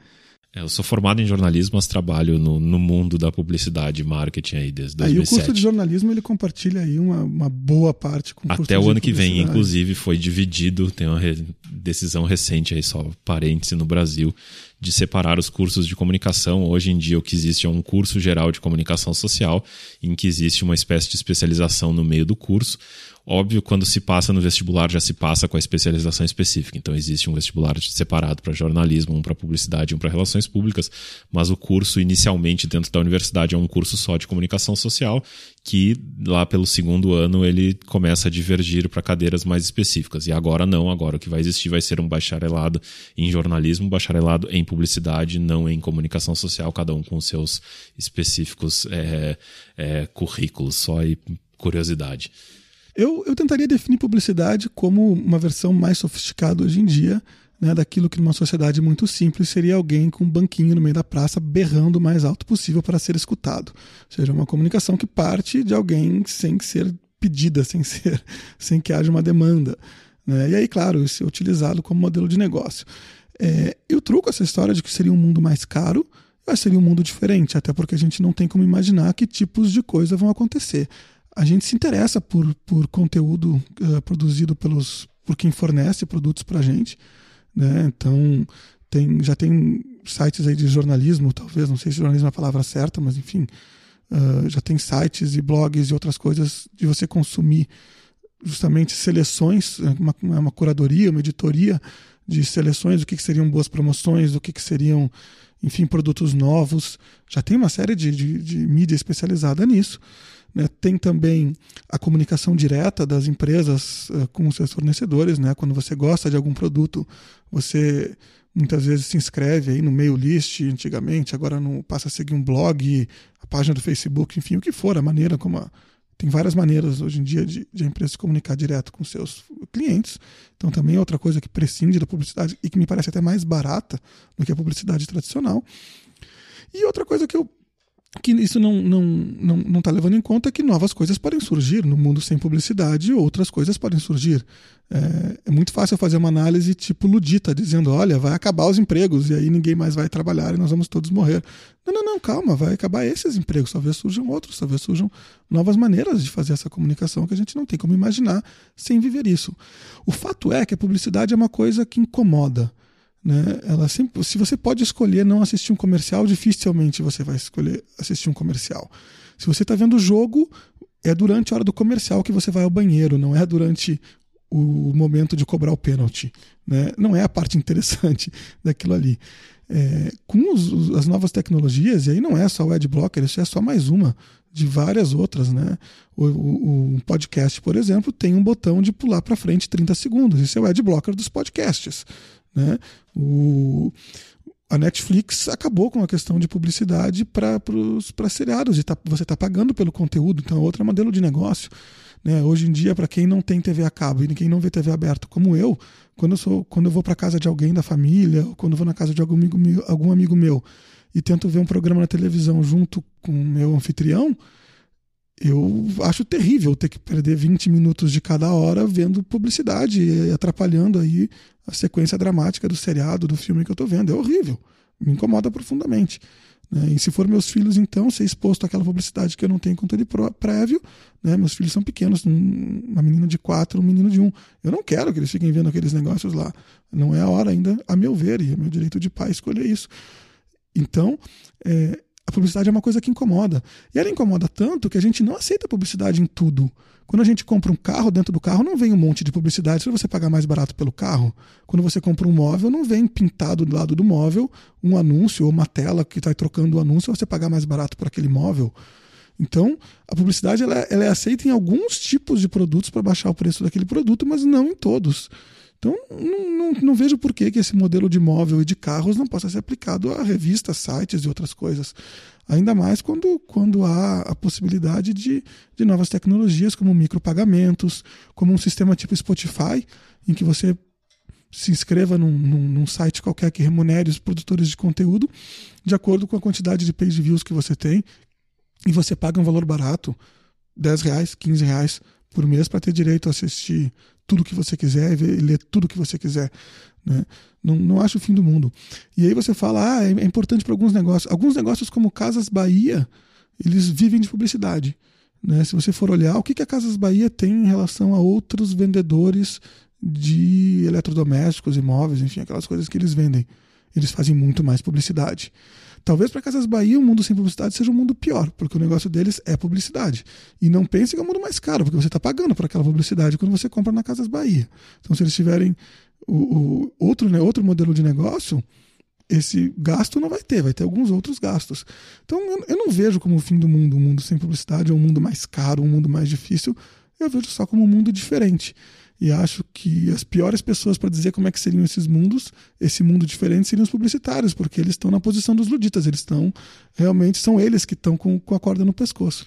eu sou formado em jornalismo, mas trabalho no, no mundo da publicidade e marketing aí desde 2007. Aí o curso de jornalismo ele compartilha aí uma, uma boa parte com o Até o ano que vem, inclusive, foi dividido, tem uma re, decisão recente aí, só parêntese, no Brasil, de separar os cursos de comunicação. Hoje em dia o que existe é um curso geral de comunicação social, em que existe uma espécie de especialização no meio do curso. Óbvio, quando se passa no vestibular, já se passa com a especialização específica. Então, existe um vestibular separado para jornalismo, um para publicidade, um para relações públicas, mas o curso, inicialmente, dentro da universidade, é um curso só de comunicação social, que lá pelo segundo ano ele começa a divergir para cadeiras mais específicas. E agora não, agora o que vai existir vai ser um bacharelado em jornalismo, um bacharelado em publicidade, não em comunicação social, cada um com seus específicos é, é, currículos, só e curiosidade. Eu, eu tentaria definir publicidade como uma versão mais sofisticada hoje em dia, né, daquilo que numa sociedade muito simples seria alguém com um banquinho no meio da praça berrando o mais alto possível para ser escutado. Ou seja, uma comunicação que parte de alguém sem ser pedida, sem ser, sem que haja uma demanda. Né? E aí, claro, isso é utilizado como modelo de negócio. É, eu truco essa história de que seria um mundo mais caro, mas seria um mundo diferente, até porque a gente não tem como imaginar que tipos de coisa vão acontecer a gente se interessa por, por conteúdo uh, produzido pelos, por quem fornece produtos para a gente. Né? Então, tem, já tem sites aí de jornalismo, talvez, não sei se jornalismo é a palavra certa, mas enfim, uh, já tem sites e blogs e outras coisas de você consumir justamente seleções, uma, uma curadoria, uma editoria de seleções do que, que seriam boas promoções, do que, que seriam, enfim, produtos novos. Já tem uma série de, de, de mídia especializada nisso. Né? Tem também a comunicação direta das empresas uh, com os seus fornecedores. Né? Quando você gosta de algum produto, você muitas vezes se inscreve aí no mail list antigamente, agora não passa a seguir um blog, a página do Facebook, enfim, o que for, a maneira como a, tem várias maneiras hoje em dia de, de a empresa se comunicar direto com seus clientes. Então também é outra coisa que prescinde da publicidade e que me parece até mais barata do que a publicidade tradicional. E outra coisa que eu que isso não está não, não, não tá levando em conta que novas coisas podem surgir no mundo sem publicidade outras coisas podem surgir. É, é, muito fácil fazer uma análise tipo ludita, dizendo: olha, vai acabar os empregos e aí ninguém mais vai trabalhar e nós vamos todos morrer. Não, não, não, calma, vai acabar esses empregos, talvez surjam outros, talvez surjam novas maneiras de fazer essa comunicação que a gente não tem como imaginar sem viver isso. O fato é que a publicidade é uma coisa que incomoda. Né? Ela sempre, se você pode escolher não assistir um comercial, dificilmente você vai escolher assistir um comercial. Se você está vendo o jogo, é durante a hora do comercial que você vai ao banheiro, não é durante o momento de cobrar o pênalti. Né? Não é a parte interessante daquilo ali. É, com os, as novas tecnologias, e aí não é só o adblocker, isso é só mais uma de várias outras. Né? O, o, podcast, por exemplo, tem um botão de pular para frente 30 segundos. Isso é o adblocker dos podcasts. Né? O, a Netflix acabou com a questão de publicidade para seriados, e tá, você está pagando pelo conteúdo, então é outro modelo de negócio. Né? Hoje em dia, para quem não tem TV a cabo e quem não vê TV aberta, como eu, quando eu, sou, quando eu vou para casa de alguém da família, ou quando eu vou na casa de algum amigo, algum amigo meu e tento ver um programa na televisão junto com o meu anfitrião, eu acho terrível ter que perder 20 minutos de cada hora vendo publicidade e atrapalhando aí a sequência dramática do seriado, do filme que eu estou vendo. É horrível. Me incomoda profundamente. Né? E se for meus filhos, então, ser exposto àquela publicidade que eu não tenho controle prévio, né? meus filhos são pequenos, uma menina de quatro, um menino de um. Eu não quero que eles fiquem vendo aqueles negócios lá. Não é a hora ainda, a meu ver, e é meu direito de pai escolher isso. Então, é, a publicidade é uma coisa que incomoda. E ela incomoda tanto que a gente não aceita publicidade em tudo. Quando a gente compra um carro, dentro do carro não vem um monte de publicidade para você pagar mais barato pelo carro. Quando você compra um móvel, não vem pintado do lado do móvel um anúncio ou uma tela que está trocando o anúncio você pagar mais barato por aquele móvel. Então, a publicidade ela, ela é aceita em alguns tipos de produtos para baixar o preço daquele produto, mas não em todos. Então, não, não, não, vejo por que, que esse modelo de móvel e de carros não possa ser aplicado a revistas, sites e outras coisas. Ainda mais quando, quando há a possibilidade de, de novas tecnologias, como micropagamentos, como um sistema tipo Spotify, em que você se inscreva num, num, num, site qualquer que remunere os produtores de conteúdo de acordo com a quantidade de page views que você tem e você paga um valor barato, 10 reais, 15 reais por mês para ter direito a assistir tudo que você quiser e ler tudo que você quiser. Né? Não, não acho o fim do mundo. E aí você fala, ah, é, é importante para alguns negócios. Alguns negócios como Casas Bahia, eles vivem de publicidade. Né? Se você for olhar, o que, que a Casas Bahia tem em relação a outros vendedores de eletrodomésticos, imóveis, enfim, aquelas coisas que eles vendem. Eles fazem muito mais publicidade. Talvez para Casas Bahia o um mundo sem publicidade seja um mundo pior, porque o negócio deles é publicidade. E não pense que é um mundo mais caro, porque você está pagando por aquela publicidade quando você compra na Casas Bahia. Então, se eles tiverem o, o outro, né, outro modelo de negócio, esse gasto não vai ter, vai ter alguns outros gastos. Então, eu, eu não vejo como o fim do mundo, um mundo sem publicidade, ou um mundo mais caro, um mundo mais difícil. Eu vejo só como um mundo diferente. E acho que as piores pessoas para dizer como é que seriam esses mundos, esse mundo diferente, seriam os publicitários, porque eles estão na posição dos luditas, eles estão, realmente, são eles que estão com, com a corda no pescoço.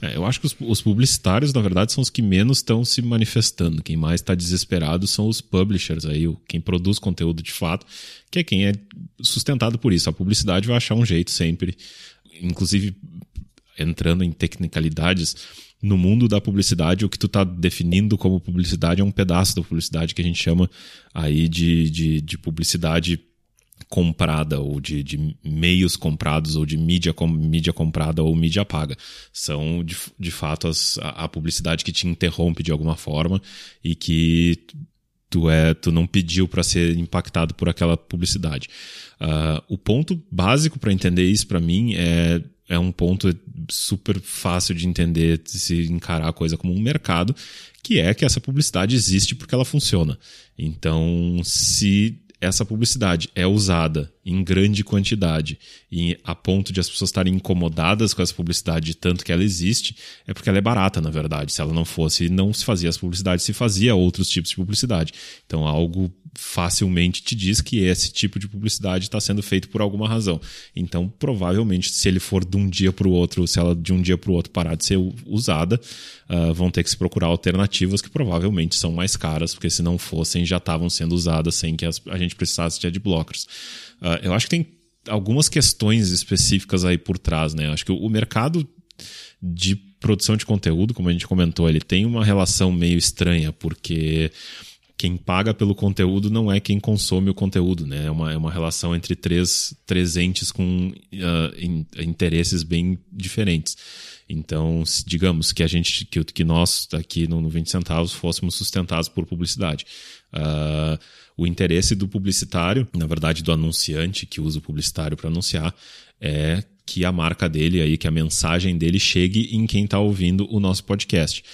É, eu acho que os, os, publicitários, na verdade, são os que menos estão se manifestando. Quem mais está desesperado são os publishers, aí, quem produz conteúdo de fato, que é quem é sustentado por isso. A publicidade vai achar um jeito sempre, inclusive entrando em tecnicalidades no mundo da publicidade, o que tu está definindo como publicidade é um pedaço da publicidade que a gente chama aí de, de, de publicidade comprada ou de, de, meios comprados ou de mídia, com, mídia comprada ou mídia paga. São, de, de fato, as, a, a publicidade que te interrompe de alguma forma e que tu, é, tu não pediu para ser impactado por aquela publicidade. Uh, o ponto básico para entender isso para mim é é um ponto super fácil de entender, de se encarar a coisa como um mercado, que é que essa publicidade existe porque ela funciona. Então, se essa publicidade é usada em grande quantidade e a ponto de as pessoas estarem incomodadas com essa publicidade de tanto que ela existe, é porque ela é barata, na verdade. Se ela não fosse, não se fazia essa publicidade, se fazia outros tipos de publicidade. Então, algo facilmente te diz que esse tipo de publicidade está sendo feito por alguma razão. Então, provavelmente, se ele for de um dia para o outro, se ela de um dia para o outro parar de ser usada, uh, vão ter que se procurar alternativas que provavelmente são mais caras, porque se não fossem, já estavam sendo usadas sem que a gente precisasse de adblockers. Uh, eu acho que tem algumas questões específicas aí por trás, né? Acho que o mercado de produção de conteúdo, como a gente comentou, ele tem uma relação meio estranha, porque quem paga pelo conteúdo não é quem consome o conteúdo, né? É uma, é uma relação entre três, três entes com uh, in, interesses bem diferentes. Então, digamos que a gente, que, que nós aqui no, no 20 centavos fôssemos sustentados por publicidade. Uh, o interesse do publicitário, na verdade do anunciante que usa o publicitário para anunciar, é que a marca dele aí, que a mensagem dele chegue em quem está ouvindo o nosso podcast.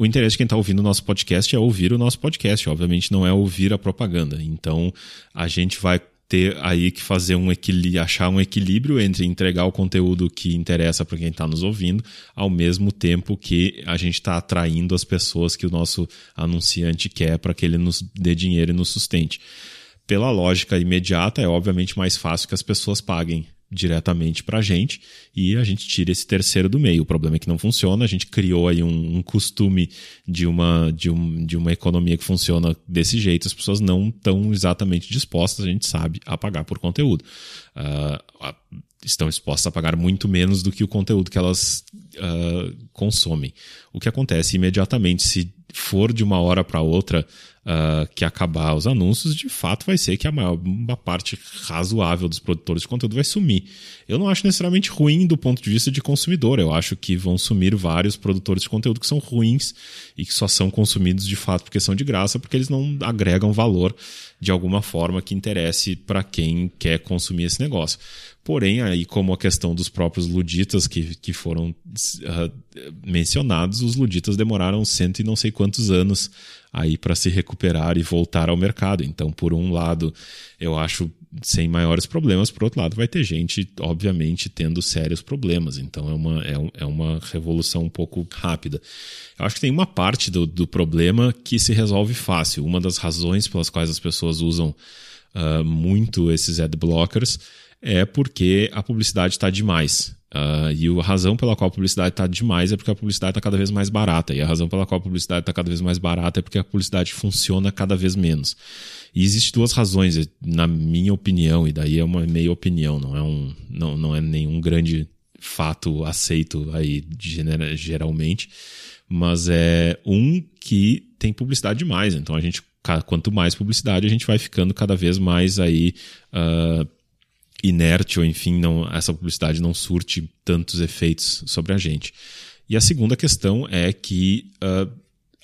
O interesse de quem está ouvindo o nosso podcast é ouvir o nosso podcast, obviamente não é ouvir a propaganda. Então a gente vai ter aí que fazer um equilíbrio, achar um equilíbrio entre entregar o conteúdo que interessa para quem está nos ouvindo, ao mesmo tempo que a gente está atraindo as pessoas que o nosso anunciante quer para que ele nos dê dinheiro e nos sustente. Pela lógica imediata, é obviamente mais fácil que as pessoas paguem diretamente para a gente e a gente tira esse terceiro do meio. O problema é que não funciona, a gente criou aí um, um costume de uma, de, um, de uma economia que funciona desse jeito, as pessoas não estão exatamente dispostas, a gente sabe, a pagar por conteúdo. Uh, estão dispostas a pagar muito menos do que o conteúdo que elas uh, consomem. O que acontece imediatamente se for de uma hora para outra uh, que acabar os anúncios, de fato vai ser que a maior uma parte razoável dos produtores de conteúdo vai sumir. Eu não acho necessariamente ruim do ponto de vista de consumidor. Eu acho que vão sumir vários produtores de conteúdo que são ruins e que só são consumidos de fato porque são de graça, porque eles não agregam valor de alguma forma que interesse para quem quer consumir esse negócio. Porém, aí como a questão dos próprios luditas que, que foram uh, mencionados, os luditas demoraram cento e não sei quantos anos aí para se recuperar e voltar ao mercado. Então, por um lado, eu acho sem maiores problemas, por outro lado, vai ter gente, obviamente, tendo sérios problemas. Então, é uma, é, é uma revolução um pouco rápida. Eu acho que tem uma parte do, do problema que se resolve fácil. Uma das razões pelas quais as pessoas usam uh, muito esses ad blockers é porque a publicidade está demais. Uh, e a razão pela qual a publicidade está demais é porque a publicidade está cada vez mais barata. E a razão pela qual a publicidade está cada vez mais barata é porque a publicidade funciona cada vez menos. E existem duas razões, na minha opinião, e daí é uma meia opinião, não é, um, não, não é nenhum grande fato aceito aí geralmente. Mas é um que tem publicidade demais. Então a gente, quanto mais publicidade, a gente vai ficando cada vez mais aí. Uh, inerte ou enfim, não, essa publicidade não surte tantos efeitos sobre a gente. E a segunda questão é que uh,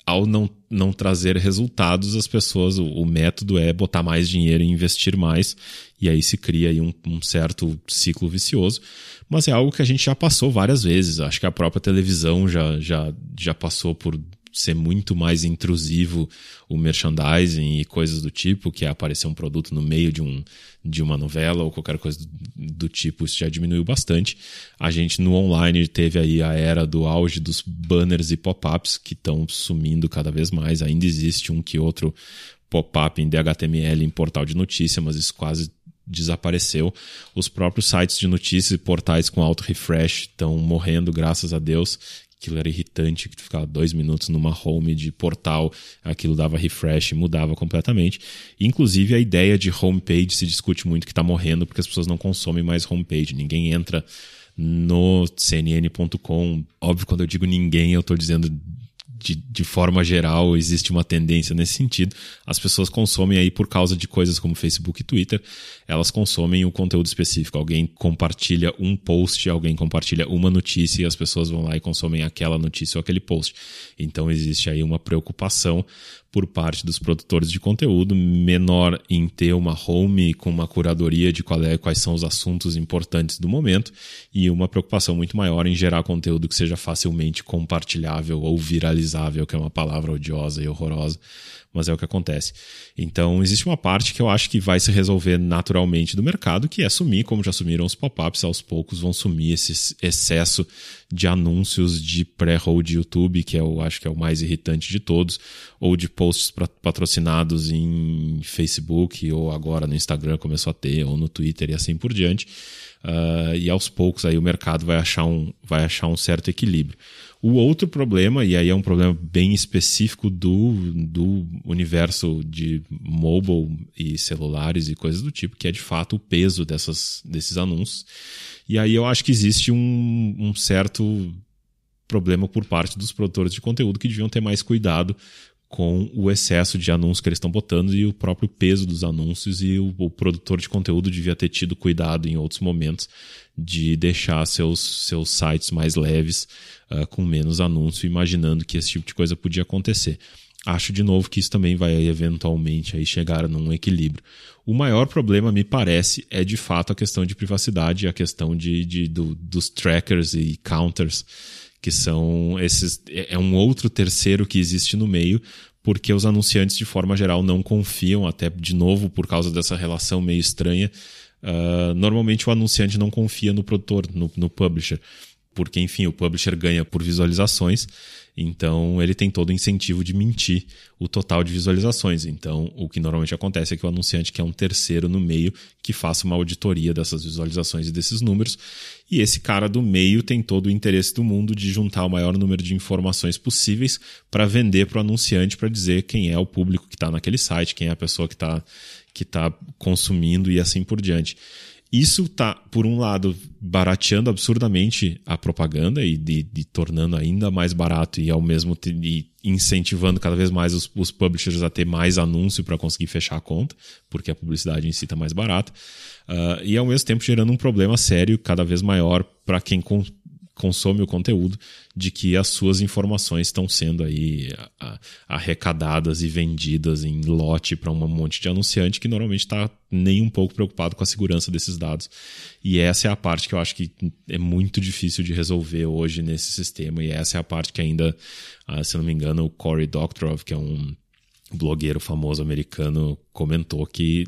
ao não, não trazer resultados, as pessoas, o, o, método é botar mais dinheiro e investir mais, e aí se cria aí um, um certo ciclo vicioso. Mas é algo que a gente já passou várias vezes. Acho que a própria televisão já, já, já passou por ser muito mais intrusivo o merchandising e coisas do tipo, que é aparecer um produto no meio de, um, de uma novela ou qualquer coisa do, do tipo, isso já diminuiu bastante. A gente no online teve aí a era do auge dos banners e pop-ups que estão sumindo cada vez mais. Ainda existe um que outro pop-up em DHTML em portal de notícia, mas isso quase desapareceu. Os próprios sites de notícias e portais com auto refresh estão morrendo, graças a Deus aquilo era irritante, que tu ficava dois minutos numa home de portal, aquilo dava refresh, mudava completamente. Inclusive a ideia de homepage se discute muito que está morrendo porque as pessoas não consomem mais homepage, ninguém entra no cnn.com. Óbvio, quando eu digo ninguém, eu estou dizendo de, de forma geral, existe uma tendência nesse sentido. As pessoas consomem aí por causa de coisas como Facebook e Twitter, elas consomem o um conteúdo específico. Alguém compartilha um post, alguém compartilha uma notícia e as pessoas vão lá e consomem aquela notícia ou aquele post. Então existe aí uma preocupação por parte dos produtores de conteúdo, menor em ter uma home com uma curadoria de é, quais são os assuntos importantes do momento e uma preocupação muito maior em gerar conteúdo que seja facilmente compartilhável ou viralizável, que é uma palavra odiosa e horrorosa, mas é o que acontece. Então, existe uma parte que eu acho que vai se resolver naturalmente do mercado, que é sumir, como já sumiram os pop-ups, aos poucos vão sumir esse excesso de anúncios de pré-roll de YouTube, que é eu acho que é o mais irritante de todos, ou de posts patrocinados em Facebook, ou agora no Instagram começou a ter, ou no Twitter e assim por diante. Uh, e aos poucos aí o mercado vai achar um, vai achar um certo equilíbrio. O outro problema, e aí é um problema bem específico do, do universo de mobile e celulares e coisas do tipo, que é de fato o peso dessas, desses anúncios. E aí eu acho que existe um, um certo problema por parte dos produtores de conteúdo que deviam ter mais cuidado com o excesso de anúncios que eles estão botando e o próprio peso dos anúncios e o, o, produtor de conteúdo devia ter tido cuidado em outros momentos de deixar seus, seus sites mais leves uh, com menos anúncio, imaginando que esse tipo de coisa podia acontecer. Acho de novo que isso também vai eventualmente aí chegar num equilíbrio. O maior problema, me parece, é de fato a questão de privacidade, a questão de, de do, dos trackers e counters que são esses. É, é um outro terceiro que existe no meio, porque os anunciantes, de forma geral, não confiam, até de novo por causa dessa relação meio estranha. Uh, normalmente o anunciante não confia no produtor, no, no publisher porque, enfim, o publisher ganha por visualizações, então ele tem todo o incentivo de mentir o total de visualizações. Então, o que normalmente acontece é que o anunciante quer um terceiro no meio que faça uma auditoria dessas visualizações e desses números, e esse cara do meio tem todo o interesse do mundo de juntar o maior número de informações possíveis para vender para o anunciante para dizer quem é o público que está naquele site, quem é a pessoa que está que tá consumindo e assim por diante. Isso tá, por um lado, barateando absurdamente a propaganda e de, de tornando ainda mais barato e ao mesmo tempo incentivando cada vez mais os, os publishers a ter mais anúncio para conseguir fechar a conta, porque a publicidade em si está mais barata. Uh, e ao mesmo tempo gerando um problema sério cada vez maior para quem consome o conteúdo de que as suas informações estão sendo aí arrecadadas e vendidas em lote para um monte de anunciante que normalmente está nem um pouco preocupado com a segurança desses dados. E essa é a parte que eu acho que é muito difícil de resolver hoje nesse sistema e essa é a parte que ainda, ah, se não me engano, o Cory Doctorow, que é um blogueiro famoso americano, comentou que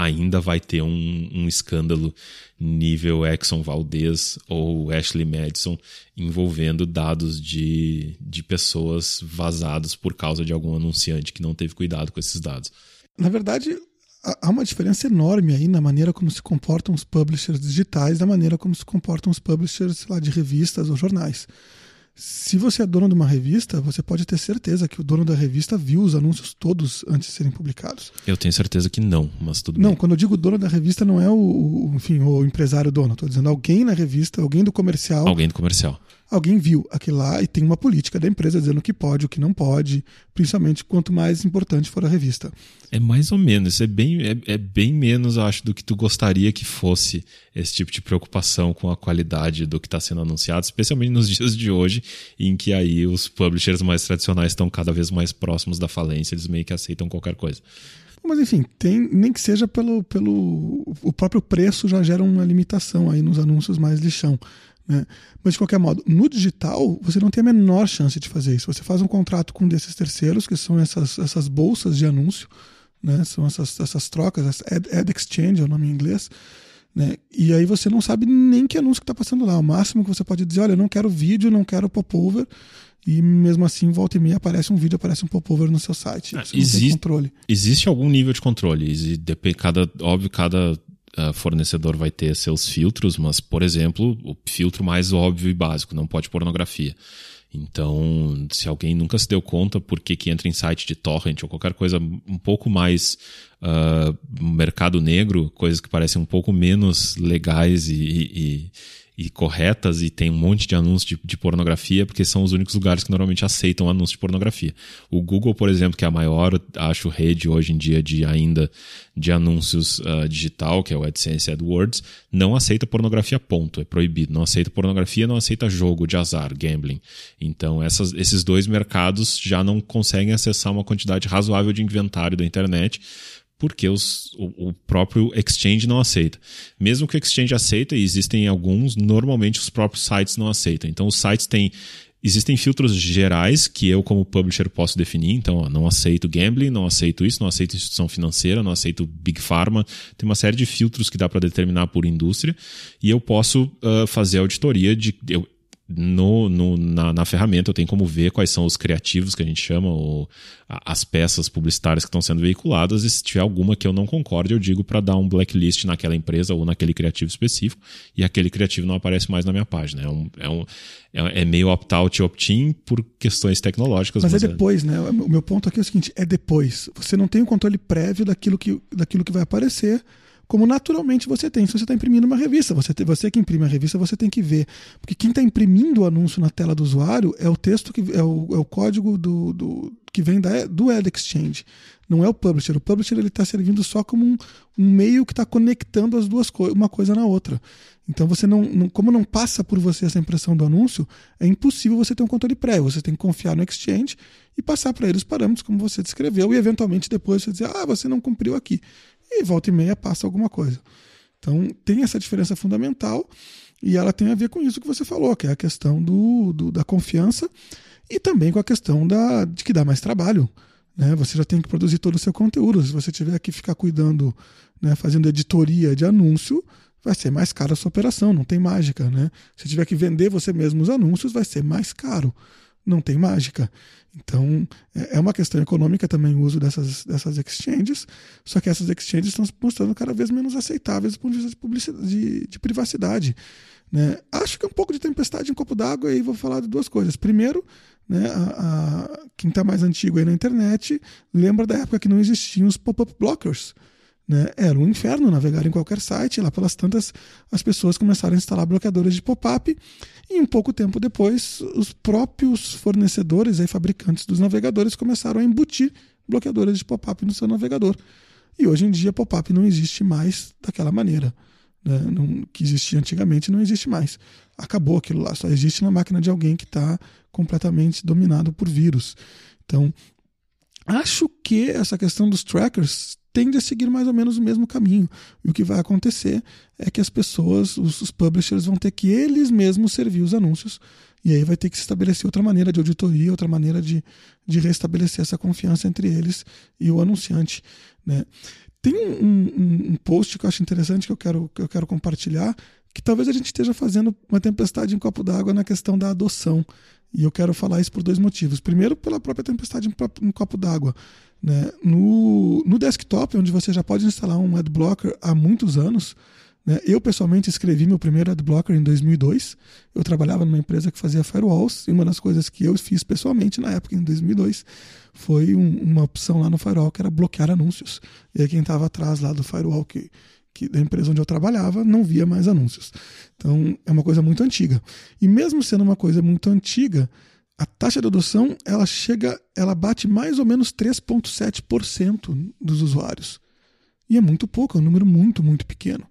ainda vai ter um, um escândalo nível Exxon Valdez ou Ashley Madison envolvendo dados de, de pessoas vazados por causa de algum anunciante que não teve cuidado com esses dados. Na verdade, há uma diferença enorme aí na maneira como se comportam os publishers digitais da maneira como se comportam os publishers lá, de revistas ou jornais. Se você é dono de uma revista, você pode ter certeza que o dono da revista viu os anúncios todos antes de serem publicados. Eu tenho certeza que não, mas tudo não, bem. Não, quando eu digo dono da revista, não é o, o enfim, o empresário dono. Estou dizendo alguém na revista, alguém do comercial. Alguém do comercial alguém viu aquilo lá e tem uma política da empresa dizendo o que pode, o que não pode, principalmente quanto mais importante for a revista. É mais ou menos, é bem, é, é bem menos, acho, do que tu gostaria que fosse esse tipo de preocupação com a qualidade do que está sendo anunciado, especialmente nos dias de hoje, em que aí os publishers mais tradicionais estão cada vez mais próximos da falência, eles meio que aceitam qualquer coisa. Mas enfim, tem, nem que seja pelo, pelo. O próprio preço já gera uma limitação aí nos anúncios mais lixão. Né? Mas, de qualquer modo, no digital, você não tem a menor chance de fazer isso. Você faz um contrato com um desses terceiros, que são essas, essas bolsas de anúncio, né? são essas, essas trocas, ad, ad exchange é o nome em inglês. Né? E aí você não sabe nem que anúncio que está passando lá. O máximo que você pode dizer, olha, eu não quero vídeo, não quero popover, e mesmo assim, volta e meia aparece um vídeo, aparece um popover no seu site. Ah, existe, controle. Existe algum nível de controle. Existe, cada, óbvio, cada uh, fornecedor vai ter seus filtros, mas, por exemplo, o filtro mais óbvio e básico, não pode pornografia. Então, se alguém nunca se deu conta por que, entra em site de torrent ou qualquer coisa um pouco mais uh, mercado negro, coisas que parecem um pouco menos legais e, e, e corretas e tem um monte de anúncios de, de, pornografia, porque são os únicos lugares que normalmente aceitam anúncios de pornografia. O Google, por exemplo, que é a maior, acho, rede hoje em dia de ainda de anúncios uh, digital, que é o AdSense AdWords, não aceita pornografia, ponto. É proibido. Não aceita pornografia, não aceita jogo de azar, gambling. Então, essas, esses dois mercados já não conseguem acessar uma quantidade razoável de inventário da internet porque os, o, o, próprio exchange não aceita. Mesmo que o exchange aceita, e existem alguns, normalmente os próprios sites não aceitam. Então os sites têm. Existem filtros gerais que eu, como publisher, posso definir. Então, ó, não aceito gambling, não aceito isso, não aceito instituição financeira, não aceito big pharma. Tem uma série de filtros que dá para determinar por indústria. E eu posso uh, fazer auditoria de. Eu, no, no na, na, ferramenta eu tenho como ver quais são os criativos que a gente chama, ou as peças publicitárias que estão sendo veiculadas, e se tiver alguma que eu não concorde, eu digo para dar um blacklist naquela empresa ou naquele criativo específico, e aquele criativo não aparece mais na minha página. É, um, é, um, é, é meio opt-out e opt-in por questões tecnológicas. Mas, é mas é depois, né? O meu ponto aqui é o seguinte: é depois. Você não tem o controle prévio daquilo que, daquilo que vai aparecer como naturalmente você tem. Se você está imprimindo uma revista, você, você que imprime a revista, você tem que ver. Porque quem está imprimindo o anúncio na tela do usuário é o texto que é o, é o código do, do, que vem da, do Ad Exchange. Não é o publisher. O publisher ele está servindo só como um, um meio que está conectando as duas coisas, uma coisa na outra. Então você não, não, como não passa por você essa impressão do anúncio, é impossível você ter um controle prévio. Você tem que confiar no Exchange e passar para ele os parâmetros como você descreveu e eventualmente depois você dizer, ah, você não cumpriu aqui e volta e meia passa alguma coisa. Então tem essa diferença fundamental e ela tem a ver com isso que você falou, que é a questão do, do da confiança e também com a questão da, de que dá mais trabalho. Né? Você já tem que produzir todo o seu conteúdo. Se você tiver que ficar cuidando, né, fazendo editoria de anúncio, vai ser mais caro a sua operação, não tem mágica. Né? Se tiver que vender você mesmo os anúncios, vai ser mais caro, não tem mágica. Então, é, é uma questão econômica também o uso dessas, dessas exchanges, só que essas exchanges estão se mostrando cada vez menos aceitáveis do ponto de vista de, de, de privacidade. Né? Acho que é um pouco de tempestade em copo d'água e vou falar de duas coisas. Primeiro, né, a, a, quem está mais antigo aí na internet lembra da época que não existiam os pop-up blockers. Né? Era um inferno navegar em qualquer site. Lá pelas tantas, as pessoas começaram a instalar bloqueadores de pop-up e um pouco tempo depois, os próprios fornecedores e fabricantes dos navegadores começaram a embutir bloqueadores de pop-up no seu navegador. E hoje em dia, pop-up não existe mais daquela maneira. Né? Não, que existia antigamente não existe mais. Acabou aquilo lá, só existe na máquina de alguém que está completamente dominado por vírus. Então, acho que essa questão dos trackers tende a seguir mais ou menos o mesmo caminho. E o que vai acontecer é que as pessoas, os, os, publishers, vão ter que eles mesmos servir os anúncios. E aí vai ter que se estabelecer outra maneira de auditoria, outra maneira de, de restabelecer essa confiança entre eles e o anunciante. Né? Tem um, um, um post que eu acho interessante que eu quero, que eu quero compartilhar, que talvez a gente esteja fazendo uma tempestade em copo d'água na questão da adoção. E eu quero falar isso por dois motivos. Primeiro, pela própria tempestade em, em copo d'água. Né? No, no desktop, onde você já pode instalar um adblocker há muitos anos, né? eu pessoalmente escrevi meu primeiro adblocker em 2002. Eu trabalhava numa empresa que fazia firewalls e uma das coisas que eu fiz pessoalmente na época, em 2002, foi um, uma opção lá no firewall que era bloquear anúncios. E aí quem estava atrás lá do firewall que, que da empresa onde eu trabalhava não via mais anúncios. Então é uma coisa muito antiga. E mesmo sendo uma coisa muito antiga, a taxa de adoção ela chega, ela bate mais ou menos 3,7% dos usuários. E é muito pouco, é um número muito, muito pequeno.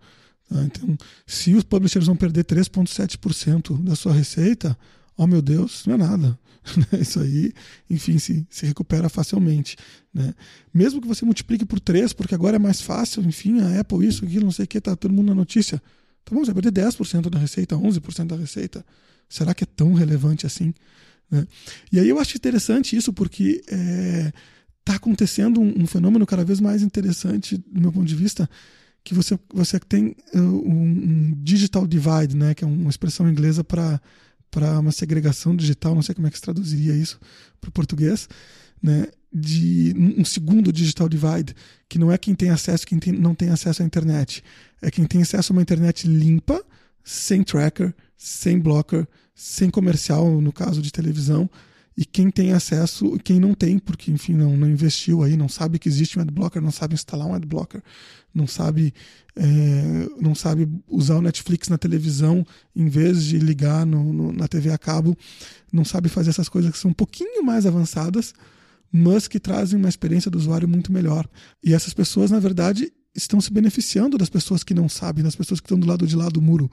Tá? Então, se os publishers vão perder 3,7% da sua receita, oh meu Deus, não é nada. Isso aí, enfim, se, se recupera facilmente. Né? Mesmo que você multiplique por 3, porque agora é mais fácil, enfim, a Apple, isso, aquilo, não sei o que, tá todo mundo na notícia. Tá bom, você vai perder 10% da receita, 11% da receita. Será que é tão relevante assim? Né? E aí eu acho interessante isso porque está é, tá acontecendo um, um, fenômeno cada vez mais interessante, do meu ponto de vista, que você, você tem uh, um, um digital divide, né, que é uma expressão inglesa para para uma segregação digital, não sei como é que se traduziria isso para o português, né, de um segundo digital divide, que não é quem tem acesso, quem tem, não tem acesso à internet, é quem tem acesso a uma internet limpa, sem tracker, sem blocker, sem comercial, no caso de televisão, e quem tem acesso quem não tem, porque, enfim, não, não investiu aí, não sabe que existe um adblocker, não sabe instalar um adblocker, não sabe, é, não sabe usar o Netflix na televisão em vez de ligar no, no, na TV a cabo, não sabe fazer essas coisas que são um pouquinho mais avançadas, mas que trazem uma experiência do usuário muito melhor. E essas pessoas, na verdade, estão se beneficiando das pessoas que não sabem, das pessoas que estão do lado de lá do muro,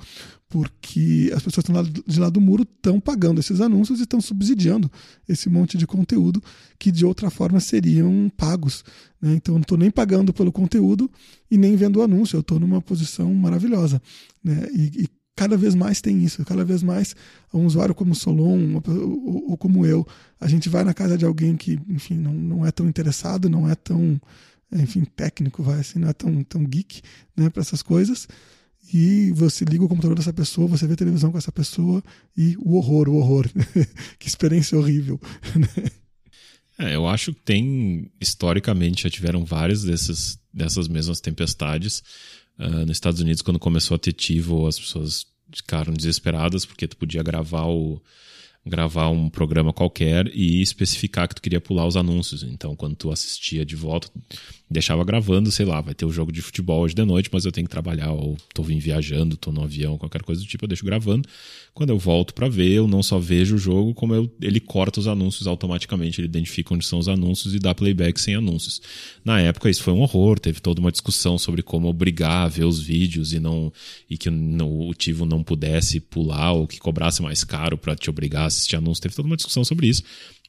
porque as pessoas que estão do lado de lá do muro estão pagando esses anúncios e estão subsidiando esse monte de conteúdo que de outra forma seriam pagos. Né? Então eu não estou nem pagando pelo conteúdo e nem vendo o anúncio, eu estou numa posição maravilhosa. Né? E, e, cada vez mais tem isso, cada vez mais um usuário como Solon ou, ou como eu, a gente vai na casa de alguém que, enfim, não, não é tão interessado, não é tão enfim, técnico, vai assim, não é tão, tão geek né, para essas coisas. e você liga o computador dessa pessoa, você vê televisão com essa pessoa e o horror, o horror. que experiência horrível. Né? É, eu acho que tem, historicamente, já tiveram várias dessas, dessas mesmas tempestades. Uh, nos Estados Unidos, quando começou a ter TiVo, as pessoas ficaram desesperadas porque tu podia gravar o, gravar um programa qualquer e especificar que tu queria pular os anúncios. Então, quando tu assistia de volta, deixava gravando, sei lá, vai ter o um jogo de futebol hoje de noite, mas eu tenho que trabalhar, ou tô viajando, tô no avião, qualquer coisa do tipo, eu deixo gravando. Quando eu volto para ver, eu não só vejo o jogo, como eu, ele corta os anúncios automaticamente, ele identifica onde são os anúncios e dá playback sem anúncios. Na época isso foi um horror, teve toda uma discussão sobre como obrigar a ver os vídeos e não e que o Tivo não pudesse pular ou que cobrasse mais caro para te obrigar a assistir anúncios, teve toda uma discussão sobre isso.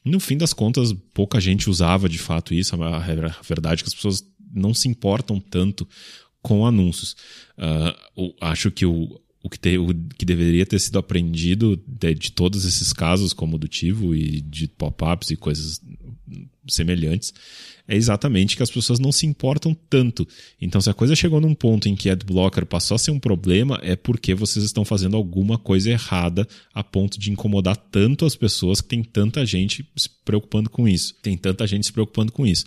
No fim das contas, pouca gente usava de fato isso. A verdade é que as pessoas não se importam tanto com anúncios. Uh, acho que o, o, que te, o que deveria ter sido aprendido de, de todos esses casos, como do Tivo e de pop-ups e coisas semelhantes, é exatamente que as pessoas não se importam tanto. Então, se a coisa chegou num ponto em que adblocker passou a ser um problema, é porque vocês estão fazendo alguma coisa errada a ponto de incomodar tanto as pessoas que tem tanta gente se preocupando com isso. Tem tanta gente se preocupando com isso.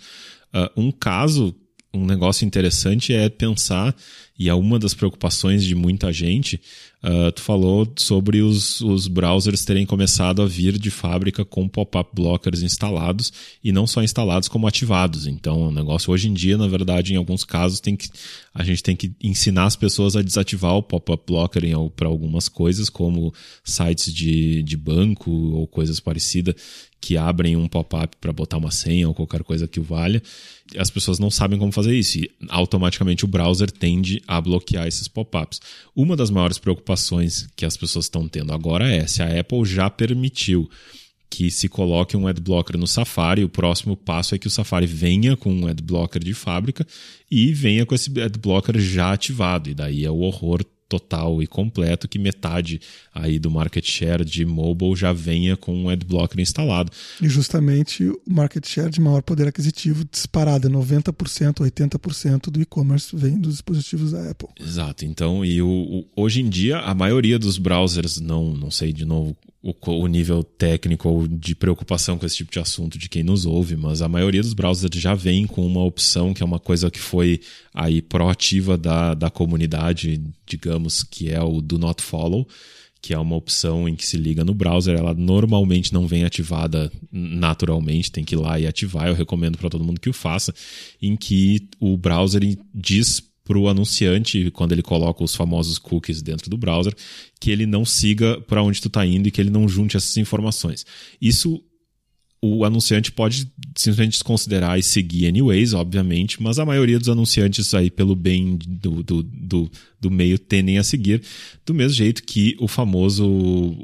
Uh, um caso um negócio interessante é pensar, e é uma das preocupações de muita gente, uh, tu falou sobre os, os browsers terem começado a vir de fábrica com pop-up blockers instalados, e não só instalados como ativados. Então, o negócio hoje em dia, na verdade, em alguns casos, tem que, a gente tem que ensinar as pessoas a desativar o pop-up blocker para algumas coisas, como sites de, de banco ou coisas parecidas, que abrem um pop-up para botar uma senha ou qualquer coisa que o valha. As pessoas não sabem como fazer isso e automaticamente o browser tende a bloquear esses pop-ups. Uma das maiores preocupações que as pessoas estão tendo agora é se a Apple já permitiu que se coloque um adblocker no Safari, o próximo passo é que o Safari venha com um adblocker de fábrica e venha com esse adblocker já ativado. E daí é o horror total e completo que metade aí do market share de mobile já venha com um adblocker instalado. E justamente o market share de maior poder aquisitivo disparado, 90%, 80% do e-commerce vem dos dispositivos da Apple. Exato. Então, e o, o, hoje em dia a maioria dos browsers, não, não sei de novo o, o, nível técnico ou de preocupação com esse tipo de assunto de quem nos ouve, mas a maioria dos browsers já vem com uma opção que é uma coisa que foi aí proativa da, da comunidade, digamos, que é o Do Not Follow, que é uma opção em que se liga no browser. Ela normalmente não vem ativada naturalmente, tem que ir lá e ativar. Eu recomendo para todo mundo que o faça, em que o browser diz para o anunciante, quando ele coloca os famosos cookies dentro do browser, que ele não siga para onde tu está indo e que ele não junte essas informações. Isso o anunciante pode simplesmente desconsiderar e seguir anyways, obviamente, mas a maioria dos anunciantes aí, pelo bem do, do, do, do meio, tendem a seguir, do mesmo jeito que o famoso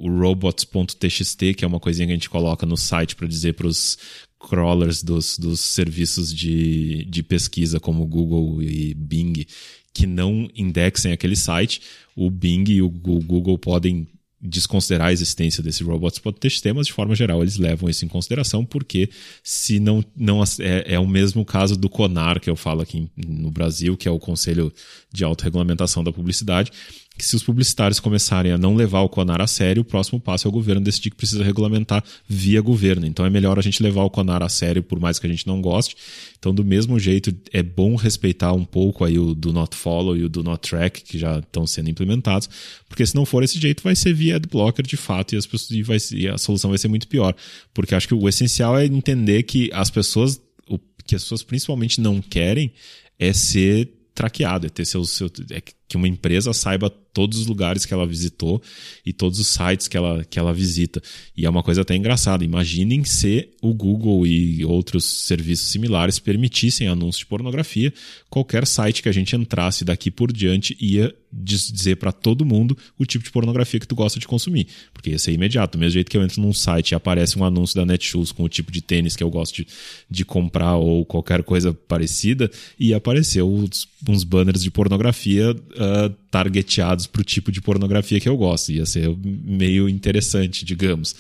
robots.txt, que é uma coisinha que a gente coloca no site para dizer para os crawlers dos, dos serviços de, de pesquisa como Google e Bing que não indexem aquele site, o Bing e o Google podem desconsiderar a existência desse robots.txt, mas de forma geral eles levam isso em consideração porque se não, não é, é o mesmo caso do CONAR que eu falo aqui no Brasil, que é o Conselho de Autorregulamentação da Publicidade, que se os publicitários começarem a não levar o CONAR a sério, o próximo passo é o governo decidir que precisa regulamentar via governo. Então é melhor a gente levar o CONAR a sério, por mais que a gente não goste. Então, do mesmo jeito, é bom respeitar um pouco aí o do not follow e o do not track, que já estão sendo implementados, porque se não for esse jeito, vai ser via adblocker de fato e, as pessoas, e, vai, e a solução vai ser muito pior. Porque acho que o essencial é entender que as pessoas, o que as pessoas principalmente não querem é ser traqueado, é ter seu, seu é que uma empresa saiba todos os lugares que ela visitou e todos os sites que ela, que ela visita. E é uma coisa até engraçada. Imaginem se o Google e outros serviços similares permitissem anúncios de pornografia, qualquer site que a gente entrasse daqui por diante ia dizer para todo mundo o tipo de pornografia que tu gosta de consumir, porque ia ser imediato. Do mesmo jeito que eu entro num site e aparece um anúncio da Netshoes com o tipo de tênis que eu gosto de, de comprar ou qualquer coisa parecida, ia aparecer uns, uns banners de pornografia uh, targeteados para o tipo de pornografia que eu gosto. Ia ser meio interessante, digamos.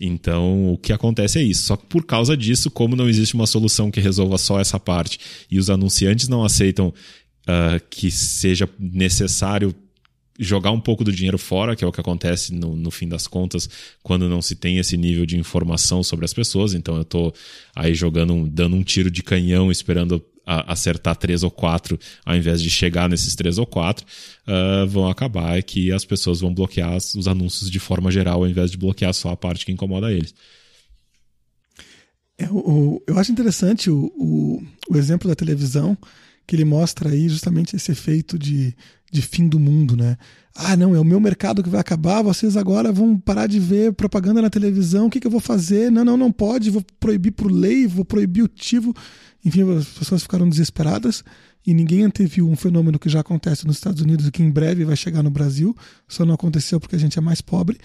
Então, o que acontece é isso. Só que por causa disso, como não existe uma solução que resolva só essa parte e os anunciantes não aceitam uh, que seja necessário jogar um pouco do dinheiro fora, que é o que acontece no, no fim das contas, quando não se tem esse nível de informação sobre as pessoas. Então eu tô aí jogando, dando um tiro de canhão, esperando a, acertar três ou quatro, ao invés de chegar nesses três ou quatro, uh, vão acabar que as pessoas vão bloquear os anúncios de forma geral, ao invés de bloquear só a parte que incomoda eles. É, o, eu acho interessante o, o, o exemplo da televisão, que ele mostra aí justamente esse efeito de, de fim do mundo, né? Ah, não, é o meu mercado que vai acabar, vocês agora vão parar de ver propaganda na televisão, o que, que eu vou fazer? Não, não, não pode, vou proibir por lei, vou proibir o tivo. Enfim, as pessoas ficaram desesperadas e ninguém anteviu um fenômeno que já acontece nos Estados Unidos e que em breve vai chegar no Brasil, só não aconteceu porque a gente é mais pobre,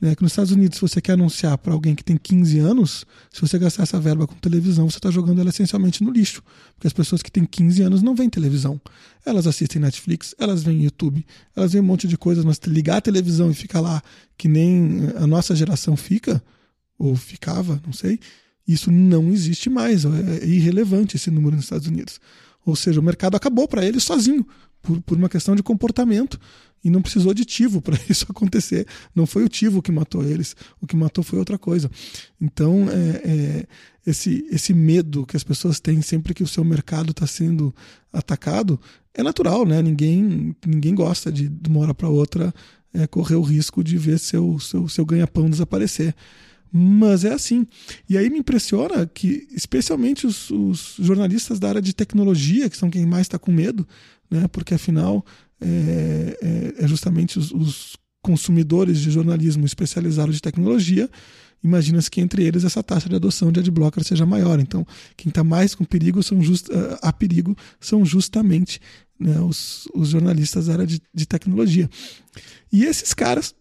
né, que nos Estados Unidos, se você quer anunciar para alguém que tem 15 anos, se você gastar essa verba com televisão, você está jogando ela essencialmente no lixo. Porque as pessoas que têm 15 anos não veem televisão. Elas assistem Netflix, elas veem YouTube, elas veem um monte de coisas, mas ligar a televisão e ficar lá, que nem a nossa geração fica, ou ficava, não sei, isso não existe mais. É irrelevante esse número nos Estados Unidos. Ou seja, o mercado acabou para eles sozinho, por, por uma questão de comportamento e não precisou de tivo para isso acontecer. Não foi o tivo que matou eles, o que matou foi outra coisa. Então, é, é, esse, esse medo que as pessoas têm sempre que o seu mercado está sendo atacado é natural, né? Ninguém, ninguém gosta de, de uma hora para outra, é, correr o risco de ver seu, seu, seu ganha-pão desaparecer. Mas é assim. E aí me impressiona que, especialmente os, os jornalistas da área de tecnologia, que são quem mais está com medo, né? porque afinal é, é, é justamente os, os, consumidores de jornalismo especializados de tecnologia, imagina-se que entre eles essa taxa de adoção de adblocker seja maior. Então, quem está mais com perigo são just, uh, a perigo são justamente né, os, os, jornalistas da área de, de tecnologia. E esses caras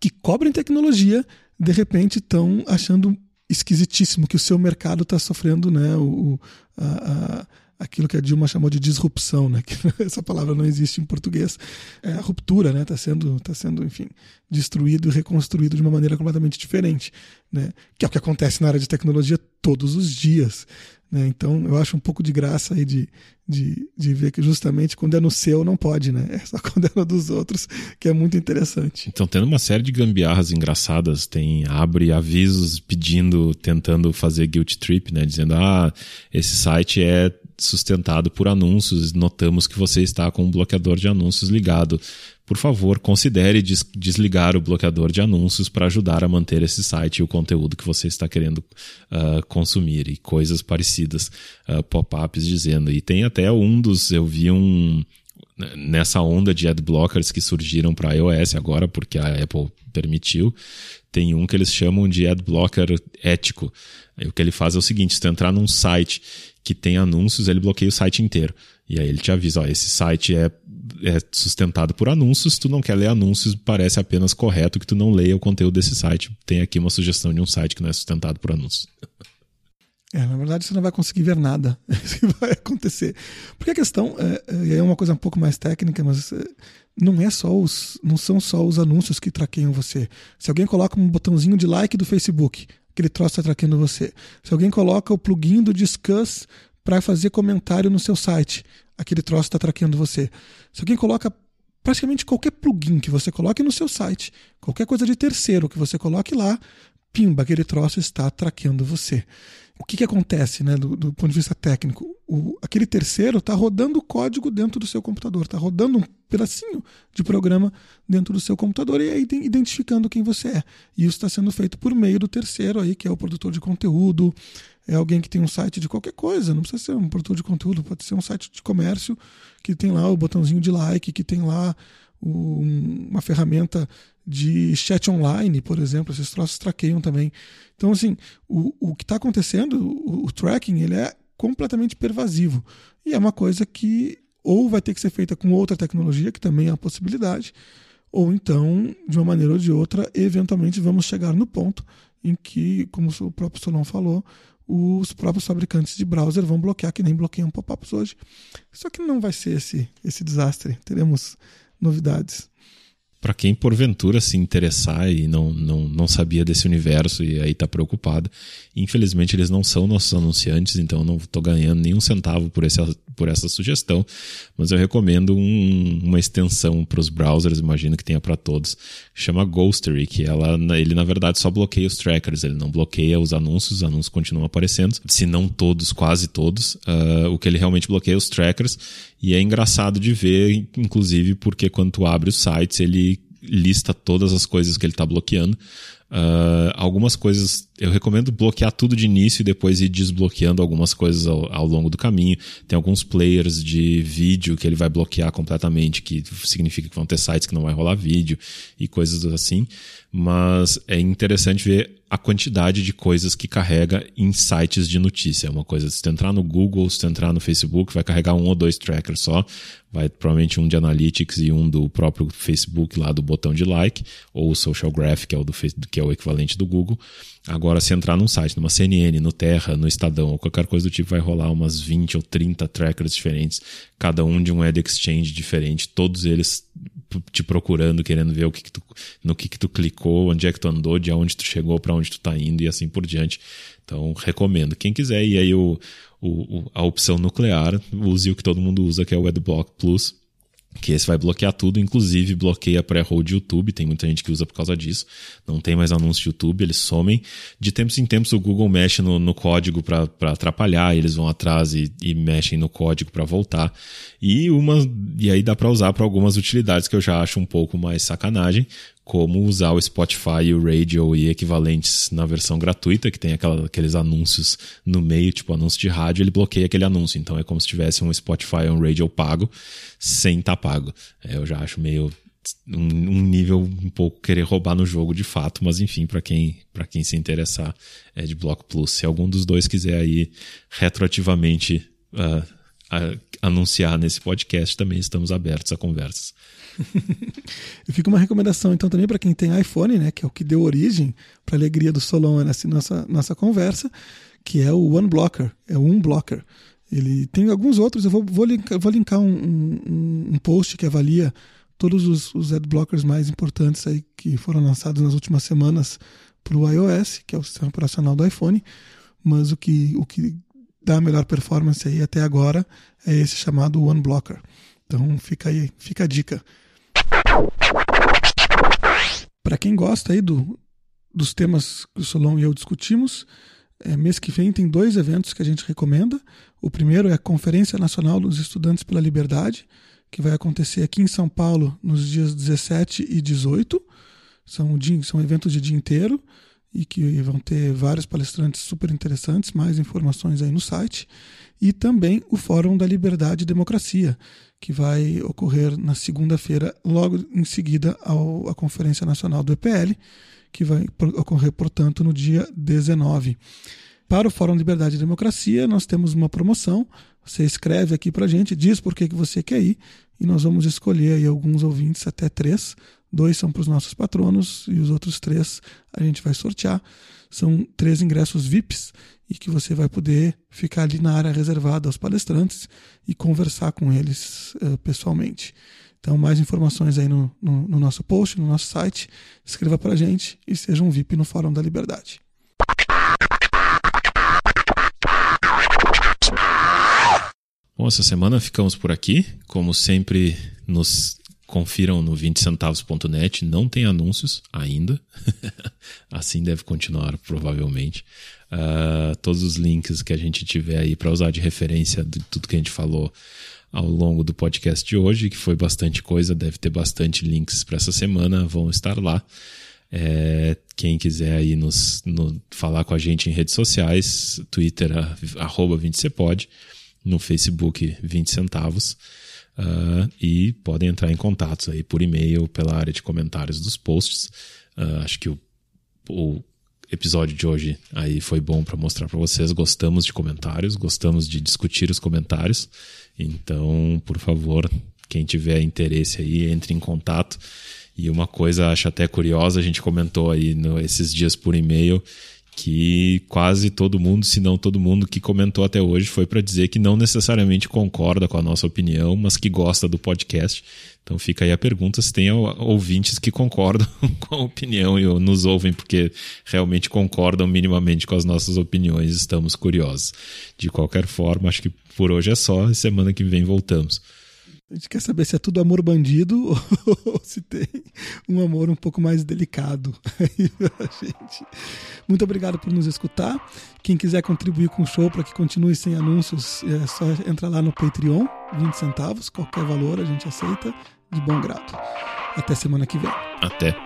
que cobrem tecnologia, de repente estão achando esquisitíssimo que o seu mercado está sofrendo né, o, a, a aquilo que a Dilma chamou de disrupção, né? Que essa palavra não existe em português. É a ruptura, né? Está sendo, tá sendo, enfim, destruído e reconstruído de uma maneira completamente diferente, né? Que é o que acontece na área de tecnologia todos os dias. Né? Então, eu acho um pouco de graça aí de, de, de ver que justamente quando é no seu não pode, né? É só quando é no dos outros, que é muito interessante. Então, tendo uma série de gambiarras engraçadas, tem abre avisos pedindo, tentando fazer guilt trip, né? Dizendo, ah, esse site é sustentado por anúncios, notamos que você está com um bloqueador de anúncios ligado. Por favor, considere des desligar o bloqueador de anúncios para ajudar a manter esse site e o conteúdo que você está querendo uh, consumir e coisas parecidas, uh, pop-ups dizendo. E tem até um dos, eu vi um nessa onda de ad blockers que surgiram para iOS agora, porque a Apple permitiu, tem um que eles chamam de ad blocker ético. o que ele faz é o seguinte: se tu entrar num site que tem anúncios, ele bloqueia o site inteiro. E aí ele te avisa, ó, esse site é, é sustentado por anúncios, tu não quer ler anúncios, parece apenas correto que tu não leia o conteúdo desse site. Tem aqui uma sugestão de um site que não é sustentado por anúncios. É, na verdade você não vai conseguir ver nada. Isso que vai acontecer. Porque a questão é, é uma coisa um pouco mais técnica, mas é, não é só os, não são só os anúncios que traqueiam você. Se alguém coloca um botãozinho de like do Facebook, aquele troço está traqueando você. Se alguém coloca o plugin do Discuss para fazer comentário no seu site, aquele troço está traqueando você. Se alguém coloca praticamente qualquer plugin que você coloque no seu site, qualquer coisa de terceiro que você coloque lá, pimba, aquele troço está traqueando você. O que, que acontece né, do, do ponto de vista técnico? O, aquele terceiro está rodando o código dentro do seu computador, está rodando um pedacinho de programa dentro do seu computador e aí identificando quem você é. E isso está sendo feito por meio do terceiro aí, que é o produtor de conteúdo, é alguém que tem um site de qualquer coisa, não precisa ser um produtor de conteúdo, pode ser um site de comércio que tem lá o botãozinho de like, que tem lá uma ferramenta de chat online, por exemplo, esses troços traqueiam também. Então, assim, o, o que está acontecendo, o, o, tracking, ele é completamente pervasivo. E é uma coisa que ou vai ter que ser feita com outra tecnologia, que também é uma possibilidade, ou então, de uma maneira ou de outra, eventualmente vamos chegar no ponto em que, como o próprio Solon falou, os próprios fabricantes de browser vão bloquear, que nem bloqueiam pop-ups hoje. Só que não vai ser esse, esse desastre. Teremos novidades. Para quem porventura se interessar e não, não, não sabia desse universo e aí tá preocupado, infelizmente eles não são nossos anunciantes, então eu não estou ganhando nenhum centavo por, esse, por essa sugestão, mas eu recomendo um, uma extensão para os browsers, imagino que tenha para todos, chama Ghostery, que ela, ele na verdade só bloqueia os trackers, ele não bloqueia os anúncios, os anúncios continuam aparecendo, se não todos, quase todos, uh, o que ele realmente bloqueia é os trackers, e é engraçado de ver, inclusive porque quando tu abre os sites, ele lista todas as coisas que ele está bloqueando. Uh, algumas coisas eu recomendo bloquear tudo de início e depois ir desbloqueando algumas coisas ao, ao, longo do caminho. Tem alguns players de vídeo que ele vai bloquear completamente, que significa que vão ter sites que não vai rolar vídeo e coisas assim. Mas é interessante ver a quantidade de coisas que carrega em sites de notícia. É uma coisa, se tu entrar no Google, se tu entrar no Facebook, vai carregar um ou dois trackers só. Vai provavelmente um de Analytics e um do próprio Facebook lá do botão de like, ou o Social Graph, que é o, do, que é o equivalente do Google. Agora, se entrar num site, numa CNN, no Terra, no Estadão, ou qualquer coisa do tipo, vai rolar umas 20 ou 30 trackers diferentes, cada um de um ad exchange diferente, todos eles te procurando, querendo ver o que, que tu, no que, que tu clicou, onde é que tu andou, de onde tu chegou, para onde tu tá indo e assim por diante. Então, recomendo. Quem quiser, e aí o, o, a opção nuclear, use o que todo mundo usa, que é o AdBlock Plus que esse vai bloquear tudo, inclusive bloqueia pré-roll de YouTube, tem muita gente que usa por causa disso. Não tem mais anúncios de YouTube, eles somem. De tempos em tempos o Google mexe no, no código para atrapalhar, eles vão atrás e, e mexem no código para voltar. E uma e aí dá para usar para algumas utilidades que eu já acho um pouco mais sacanagem, como usar o Spotify, o Radio e equivalentes na versão gratuita, que tem aquela, aqueles anúncios no meio, tipo anúncio de rádio, ele bloqueia aquele anúncio. Então é como se tivesse um Spotify ou um Radio pago, sem estar tá pago. É, eu já acho meio um, um, nível um pouco querer roubar no jogo de fato, mas enfim, para quem, para quem se interessar, é de Block Plus. Se algum dos dois quiser aí retroativamente uh, anunciar nesse podcast, também estamos abertos a conversas. e fica uma recomendação então também para quem tem iPhone, né, que é o que deu origem para a alegria do Solon nessa nossa, nossa conversa, que é o One Blocker, é o Unblocker. Ele tem alguns outros, eu vou, vou linkar, vou linkar um, um, um post que avalia todos os, os adblockers mais importantes aí que foram lançados nas últimas semanas para o iOS, que é o sistema operacional do iPhone, mas o que, o que dá a melhor performance aí até agora é esse chamado One Blocker. Então fica aí, fica a dica. Para quem gosta aí do, dos temas que o Solon e eu discutimos, é, mês que vem tem dois eventos que a gente recomenda. O primeiro é a Conferência Nacional dos Estudantes pela Liberdade, que vai acontecer aqui em São Paulo nos dias 17 e 18. São, são eventos de dia inteiro e que vão ter vários palestrantes super interessantes, mais informações aí no site. E também o Fórum da Liberdade e Democracia, que vai ocorrer na segunda-feira, logo em seguida ao, à Conferência Nacional do EPL, que vai ocorrer, portanto, no dia 19. Para o Fórum Liberdade e Democracia, nós temos uma promoção. Você escreve aqui para a gente, diz por que, que você quer ir, e nós vamos escolher aí alguns ouvintes, até três. Dois são para os nossos patronos e os outros três a gente vai sortear. São três ingressos VIPs e que você vai poder ficar ali na área reservada aos palestrantes e conversar com eles uh, pessoalmente. Então, mais informações aí no, no, no, nosso post, no nosso site. Escreva para a gente e seja um VIP no Fórum da Liberdade. Bom, essa semana ficamos por aqui. Como sempre, nos Confiram no 20centavos.net, não tem anúncios ainda. assim deve continuar, provavelmente. Uh, todos os links que a gente tiver aí para usar de referência de tudo que a gente falou ao longo do podcast de hoje, que foi bastante coisa, deve ter bastante links para essa semana, vão estar lá. É, quem quiser aí nos, no, falar com a gente em redes sociais, Twitter, arroba 20cepod, no Facebook 20 centavos. Uh, e podem entrar em contatos aí por e-mail, pela área de comentários dos posts. Uh, acho que o, o, episódio de hoje aí foi bom para mostrar para vocês. Gostamos de comentários, gostamos de discutir os comentários. Então, por favor, quem tiver interesse aí, entre em contato. E uma coisa acho até curiosa, a gente comentou aí no, esses dias por e-mail que quase todo mundo, se não todo mundo que comentou até hoje foi para dizer que não necessariamente concorda com a nossa opinião, mas que gosta do podcast. Então fica aí a pergunta se tem ouvintes que concordam com a opinião e nos ouvem porque realmente concordam minimamente com as nossas opiniões. Estamos curiosos. De qualquer forma, acho que por hoje é só semana que vem voltamos. A gente quer saber se é tudo amor bandido ou se tem um amor um pouco mais delicado aí gente. Muito obrigado por nos escutar. Quem quiser contribuir com o show para que continue sem anúncios, é só entrar lá no Patreon, 20 centavos, qualquer valor a gente aceita, de bom grado. Até semana que vem. Até.